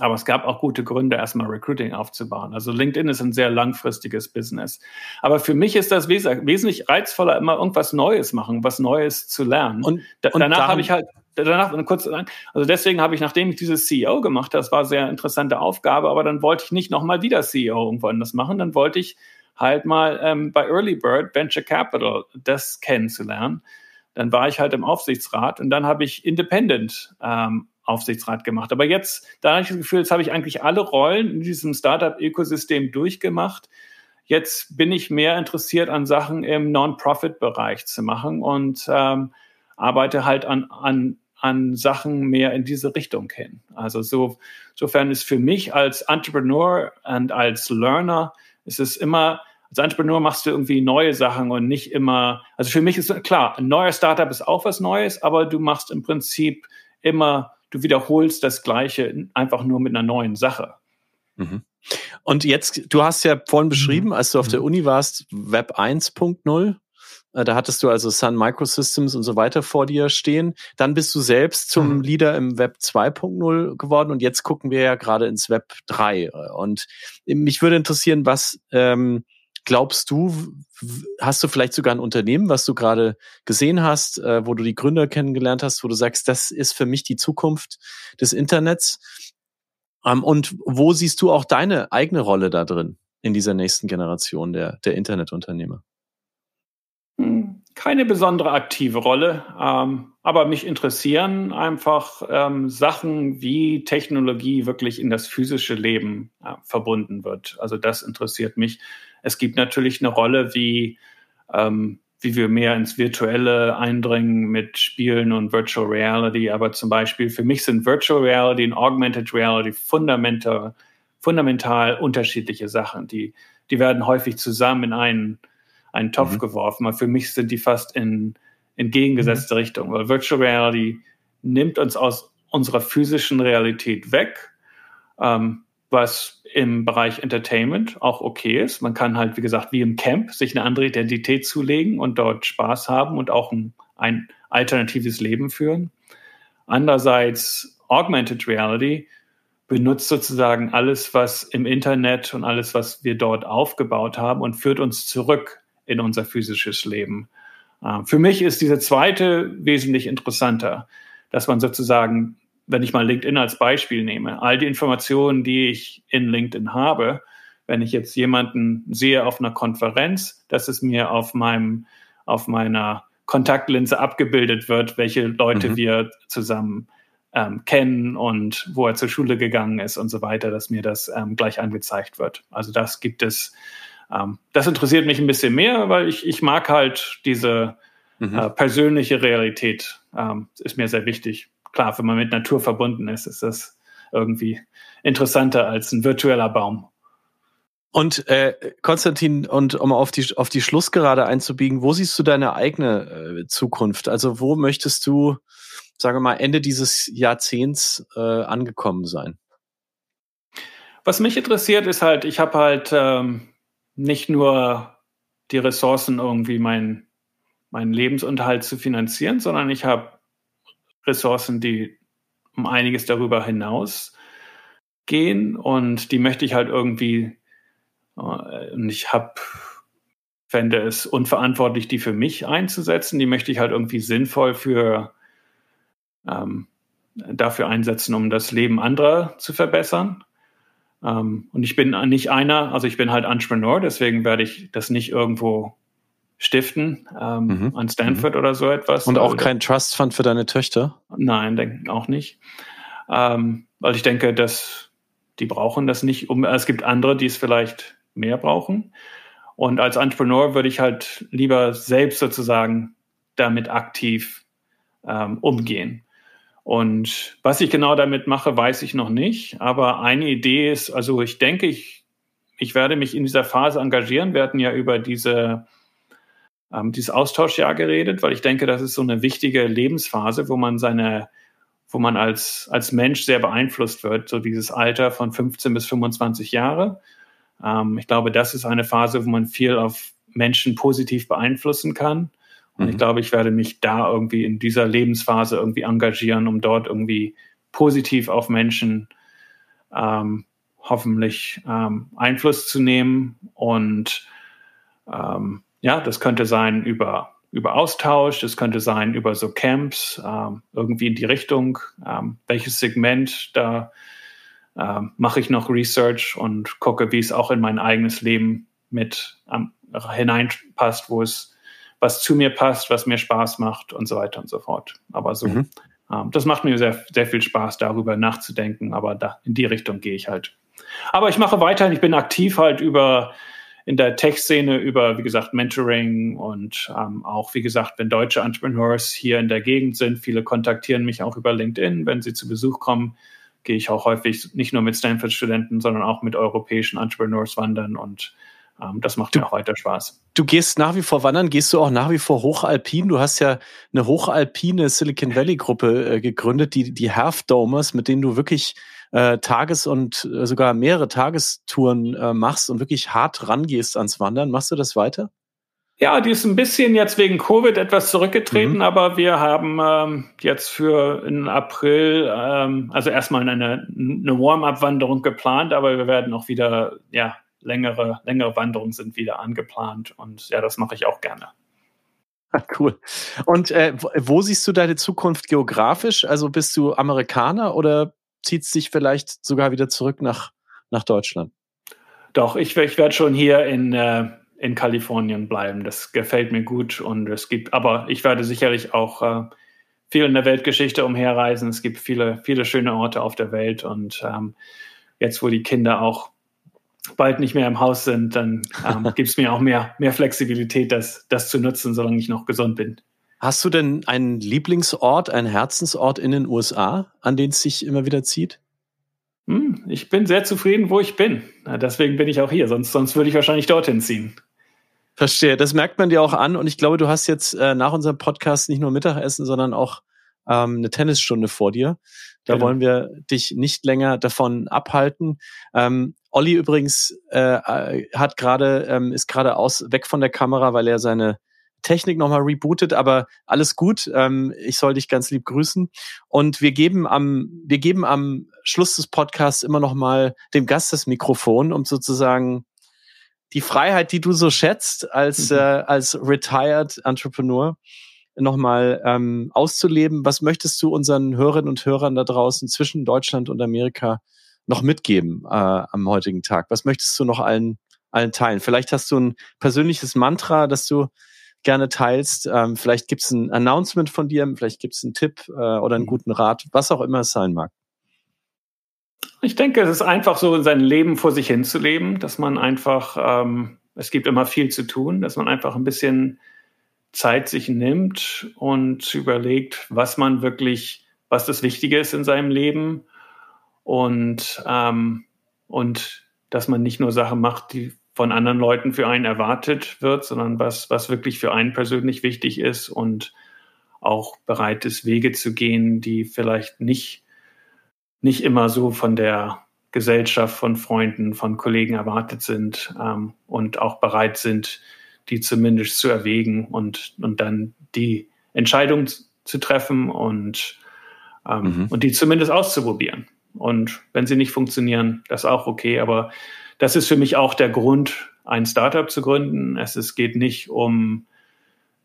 Aber es gab auch gute Gründe, erstmal Recruiting aufzubauen. Also LinkedIn ist ein sehr langfristiges Business. Aber für mich ist das wes wesentlich reizvoller, immer irgendwas Neues machen, was Neues zu lernen. Und, da, und danach habe ich halt, danach, kurz, also deswegen habe ich, nachdem ich dieses CEO gemacht habe, das war eine sehr interessante Aufgabe, aber dann wollte ich nicht nochmal wieder CEO irgendwo anders machen. Dann wollte ich halt mal ähm, bei Early Bird Venture Capital das kennenzulernen. Dann war ich halt im Aufsichtsrat und dann habe ich Independent ähm, Aufsichtsrat gemacht. Aber jetzt, da habe ich das Gefühl, jetzt habe ich eigentlich alle Rollen in diesem Startup-Ökosystem durchgemacht. Jetzt bin ich mehr interessiert an Sachen im Non-Profit-Bereich zu machen und ähm, arbeite halt an, an, an Sachen mehr in diese Richtung hin. Also so, insofern ist für mich als Entrepreneur und als Learner ist es immer, als Entrepreneur machst du irgendwie neue Sachen und nicht immer, also für mich ist klar, ein neuer Startup ist auch was Neues, aber du machst im Prinzip immer du wiederholst das Gleiche einfach nur mit einer neuen Sache. Mhm. Und jetzt, du hast ja vorhin beschrieben, mhm. als du auf der mhm. Uni warst, Web 1.0. Äh, da hattest du also Sun Microsystems und so weiter vor dir stehen. Dann bist du selbst zum mhm. Leader im Web 2.0 geworden und jetzt gucken wir ja gerade ins Web 3. Und mich würde interessieren, was ähm, glaubst du, hast du vielleicht sogar ein Unternehmen, was du gerade gesehen hast, äh, wo du die Gründer kennengelernt hast, wo du sagst, das ist für mich die Zukunft des Internets? Ähm, und wo siehst du auch deine eigene Rolle da drin in dieser nächsten Generation der, der Internetunternehmer? Hm, keine besondere aktive Rolle, ähm, aber mich interessieren einfach ähm, Sachen, wie Technologie wirklich in das physische Leben äh, verbunden wird. Also das interessiert mich. Es gibt natürlich eine Rolle, wie, ähm, wie wir mehr ins Virtuelle eindringen mit Spielen und Virtual Reality. Aber zum Beispiel für mich sind Virtual Reality und Augmented Reality fundamental, fundamental unterschiedliche Sachen. Die, die werden häufig zusammen in einen, einen Topf mhm. geworfen. Aber für mich sind die fast in entgegengesetzte mhm. Richtung, weil Virtual Reality nimmt uns aus unserer physischen Realität weg. Ähm, was im Bereich Entertainment auch okay ist. Man kann halt, wie gesagt, wie im Camp sich eine andere Identität zulegen und dort Spaß haben und auch ein, ein alternatives Leben führen. Andererseits Augmented Reality benutzt sozusagen alles, was im Internet und alles, was wir dort aufgebaut haben und führt uns zurück in unser physisches Leben. Äh, für mich ist diese zweite wesentlich interessanter, dass man sozusagen wenn ich mal LinkedIn als Beispiel nehme, all die Informationen, die ich in LinkedIn habe, wenn ich jetzt jemanden sehe auf einer Konferenz, dass es mir auf meinem, auf meiner Kontaktlinse abgebildet wird, welche Leute mhm. wir zusammen ähm, kennen und wo er zur Schule gegangen ist und so weiter, dass mir das ähm, gleich angezeigt wird. Also das gibt es. Ähm, das interessiert mich ein bisschen mehr, weil ich, ich mag halt diese mhm. äh, persönliche Realität. Ähm, ist mir sehr wichtig klar, wenn man mit Natur verbunden ist, ist das irgendwie interessanter als ein virtueller Baum. Und äh, Konstantin, und um auf die auf die Schlussgerade einzubiegen, wo siehst du deine eigene äh, Zukunft? Also wo möchtest du, sagen wir mal, Ende dieses Jahrzehnts äh, angekommen sein? Was mich interessiert, ist halt, ich habe halt ähm, nicht nur die Ressourcen, irgendwie meinen meinen Lebensunterhalt zu finanzieren, sondern ich habe Ressourcen, die um einiges darüber hinaus gehen und die möchte ich halt irgendwie, äh, und ich habe, fände es unverantwortlich, die für mich einzusetzen, die möchte ich halt irgendwie sinnvoll für ähm, dafür einsetzen, um das Leben anderer zu verbessern. Ähm, und ich bin nicht einer, also ich bin halt Entrepreneur, deswegen werde ich das nicht irgendwo stiften ähm, mhm. an Stanford mhm. oder so etwas. Und auch kein Trust Fund für deine Töchter? Nein, denke auch nicht. Ähm, weil ich denke, dass die brauchen das nicht. Um, es gibt andere, die es vielleicht mehr brauchen. Und als Entrepreneur würde ich halt lieber selbst sozusagen damit aktiv umgehen. Und was ich genau damit mache, weiß ich noch nicht. Aber eine Idee ist, also ich denke, ich, ich werde mich in dieser Phase engagieren. Wir hatten ja über diese, ähm, dieses Austauschjahr geredet, weil ich denke, das ist so eine wichtige Lebensphase, wo man seine, wo man als, als Mensch sehr beeinflusst wird. So dieses Alter von 15 bis 25 Jahre. Ähm, ich glaube, das ist eine Phase, wo man viel auf Menschen positiv beeinflussen kann. Und mhm. ich glaube, ich werde mich da irgendwie in dieser Lebensphase irgendwie engagieren, um dort irgendwie positiv auf Menschen ähm, hoffentlich ähm, Einfluss zu nehmen. Und ähm, ja, das könnte sein über, über Austausch, das könnte sein über so Camps, ähm, irgendwie in die Richtung, ähm, welches Segment da äh, mache ich noch Research und gucke, wie es auch in mein eigenes Leben mit ähm, hineinpasst, wo es was zu mir passt, was mir Spaß macht und so weiter und so fort. Aber so, mhm. ähm, das macht mir sehr, sehr viel Spaß, darüber nachzudenken, aber da, in die Richtung gehe ich halt. Aber ich mache weiterhin, ich bin aktiv halt über in der Tech-Szene über, wie gesagt, Mentoring und ähm, auch, wie gesagt, wenn deutsche Entrepreneurs hier in der Gegend sind, viele kontaktieren mich auch über LinkedIn, wenn sie zu Besuch kommen gehe ich auch häufig nicht nur mit Stanford-Studenten, sondern auch mit europäischen Entrepreneurs wandern und das macht du, mir auch weiter Spaß. Du gehst nach wie vor wandern, gehst du auch nach wie vor hochalpin? Du hast ja eine hochalpine Silicon Valley-Gruppe äh, gegründet, die, die Half Domers, mit denen du wirklich äh, Tages- und äh, sogar mehrere Tagestouren äh, machst und wirklich hart rangehst ans Wandern. Machst du das weiter? Ja, die ist ein bisschen jetzt wegen Covid etwas zurückgetreten, mhm. aber wir haben ähm, jetzt für in April, ähm, also erstmal eine, eine Warm-up-Wanderung geplant, aber wir werden auch wieder, ja, längere, längere Wanderungen sind wieder angeplant und ja, das mache ich auch gerne. <laughs> Cool. Und äh, wo siehst du deine Zukunft geografisch? Also bist du Amerikaner oder zieht es dich vielleicht sogar wieder zurück nach, nach Deutschland? Doch, ich, ich werde schon hier in äh, in Kalifornien bleiben. Das gefällt mir gut und es gibt, aber ich werde sicherlich auch äh, viel in der Weltgeschichte umherreisen. Es gibt viele, viele schöne Orte auf der Welt und ähm, jetzt, wo die Kinder auch bald nicht mehr im Haus sind, dann ähm, <laughs> gibt es mir auch mehr, mehr Flexibilität, das, das zu nutzen, solange ich noch gesund bin. Hast du denn einen Lieblingsort, einen Herzensort in den USA, an den es sich immer wieder zieht? Hm, ich bin sehr zufrieden, wo ich bin. Deswegen bin ich auch hier, sonst, sonst würde ich wahrscheinlich dorthin ziehen. Verstehe, das merkt man dir auch an und ich glaube, du hast jetzt äh, nach unserem Podcast nicht nur Mittagessen, sondern auch ähm, eine Tennisstunde vor dir. Da genau. wollen wir dich nicht länger davon abhalten. Ähm, Olli übrigens äh, äh hat gerade ähm, ist gerade aus weg von der Kamera, weil er seine Technik nochmal rebootet, aber alles gut. Ähm, ich soll dich ganz lieb grüßen. Und wir geben am, wir geben am Schluss des Podcasts immer nochmal dem Gast das Mikrofon, um sozusagen die Freiheit, die du so schätzt als, mhm. äh, als retired Entrepreneur, nochmal ähm, auszuleben. Was möchtest du unseren Hörerinnen und Hörern da draußen zwischen Deutschland und Amerika noch mitgeben äh, am heutigen Tag? Was möchtest du noch allen, allen teilen? Vielleicht hast du ein persönliches Mantra, das du gerne teilst. Ähm, vielleicht gibt es ein Announcement von dir, vielleicht gibt es einen Tipp äh, oder einen mhm. guten Rat, was auch immer es sein mag. Ich denke, es ist einfach so, sein Leben vor sich hinzuleben, dass man einfach, ähm, es gibt immer viel zu tun, dass man einfach ein bisschen Zeit sich nimmt und überlegt, was man wirklich, was das Wichtige ist in seinem Leben und, ähm, und dass man nicht nur Sachen macht, die von anderen Leuten für einen erwartet wird, sondern was, was wirklich für einen persönlich wichtig ist und auch bereit ist, Wege zu gehen, die vielleicht nicht nicht immer so von der Gesellschaft, von Freunden, von Kollegen erwartet sind ähm, und auch bereit sind, die zumindest zu erwägen und, und dann die Entscheidung zu treffen und, ähm, mhm. und die zumindest auszuprobieren. Und wenn sie nicht funktionieren, das ist auch okay. Aber das ist für mich auch der Grund, ein Startup zu gründen. Es, es geht nicht um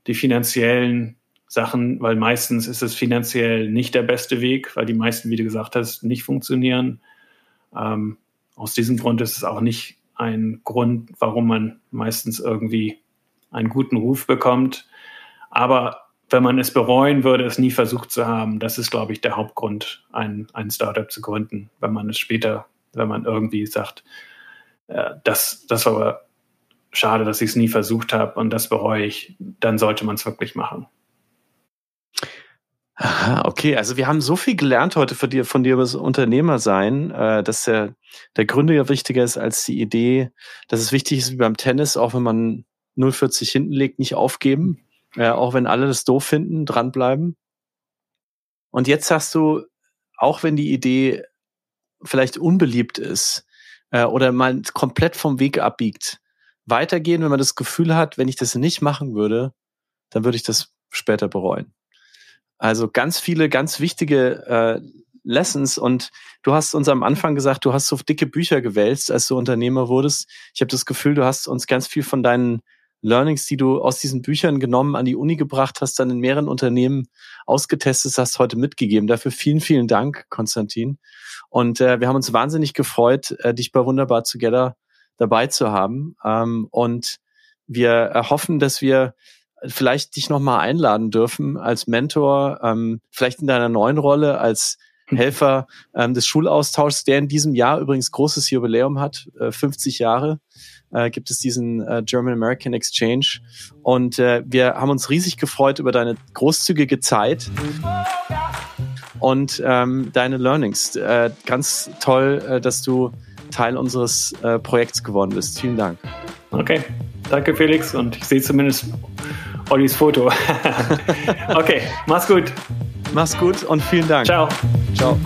die finanziellen Sachen, weil meistens ist es finanziell nicht der beste Weg, weil die meisten, wie du gesagt hast, nicht funktionieren. Ähm, aus diesem Grund ist es auch nicht ein Grund, warum man meistens irgendwie einen guten Ruf bekommt. Aber wenn man es bereuen würde, es nie versucht zu haben, das ist, glaube ich, der Hauptgrund, ein, ein Startup zu gründen, wenn man es später, wenn man irgendwie sagt, äh, das, das war aber schade, dass ich es nie versucht habe und das bereue ich, dann sollte man es wirklich machen. Aha, okay, also wir haben so viel gelernt heute von dir, von dir über das Unternehmersein, äh, dass der, der Gründer ja wichtiger ist als die Idee, dass es wichtig ist wie beim Tennis, auch wenn man 0,40 hinten legt, nicht aufgeben, äh, auch wenn alle das doof finden, dranbleiben. Und jetzt hast du, auch wenn die Idee vielleicht unbeliebt ist äh, oder mal komplett vom Weg abbiegt, weitergehen, wenn man das Gefühl hat, wenn ich das nicht machen würde, dann würde ich das später bereuen. Also ganz viele, ganz wichtige äh, Lessons und du hast uns am Anfang gesagt, du hast so dicke Bücher gewälzt, als du Unternehmer wurdest. Ich habe das Gefühl, du hast uns ganz viel von deinen Learnings, die du aus diesen Büchern genommen, an die Uni gebracht hast, dann in mehreren Unternehmen ausgetestet hast, heute mitgegeben. Dafür vielen, vielen Dank, Konstantin. Und äh, wir haben uns wahnsinnig gefreut, äh, dich bei Wunderbar Together dabei zu haben. Ähm, und wir erhoffen, dass wir vielleicht dich nochmal einladen dürfen als Mentor, ähm, vielleicht in deiner neuen Rolle als Helfer ähm, des Schulaustauschs, der in diesem Jahr übrigens großes Jubiläum hat, äh, 50 Jahre äh, gibt es diesen äh, German American Exchange und äh, wir haben uns riesig gefreut über deine großzügige Zeit und ähm, deine Learnings. Äh, ganz toll, äh, dass du Teil unseres äh, Projekts geworden bist. Vielen Dank. Okay, danke Felix und ich sehe zumindest Ollis Foto. <laughs> okay, mach's gut. Mach's gut und vielen Dank. Ciao. Ciao.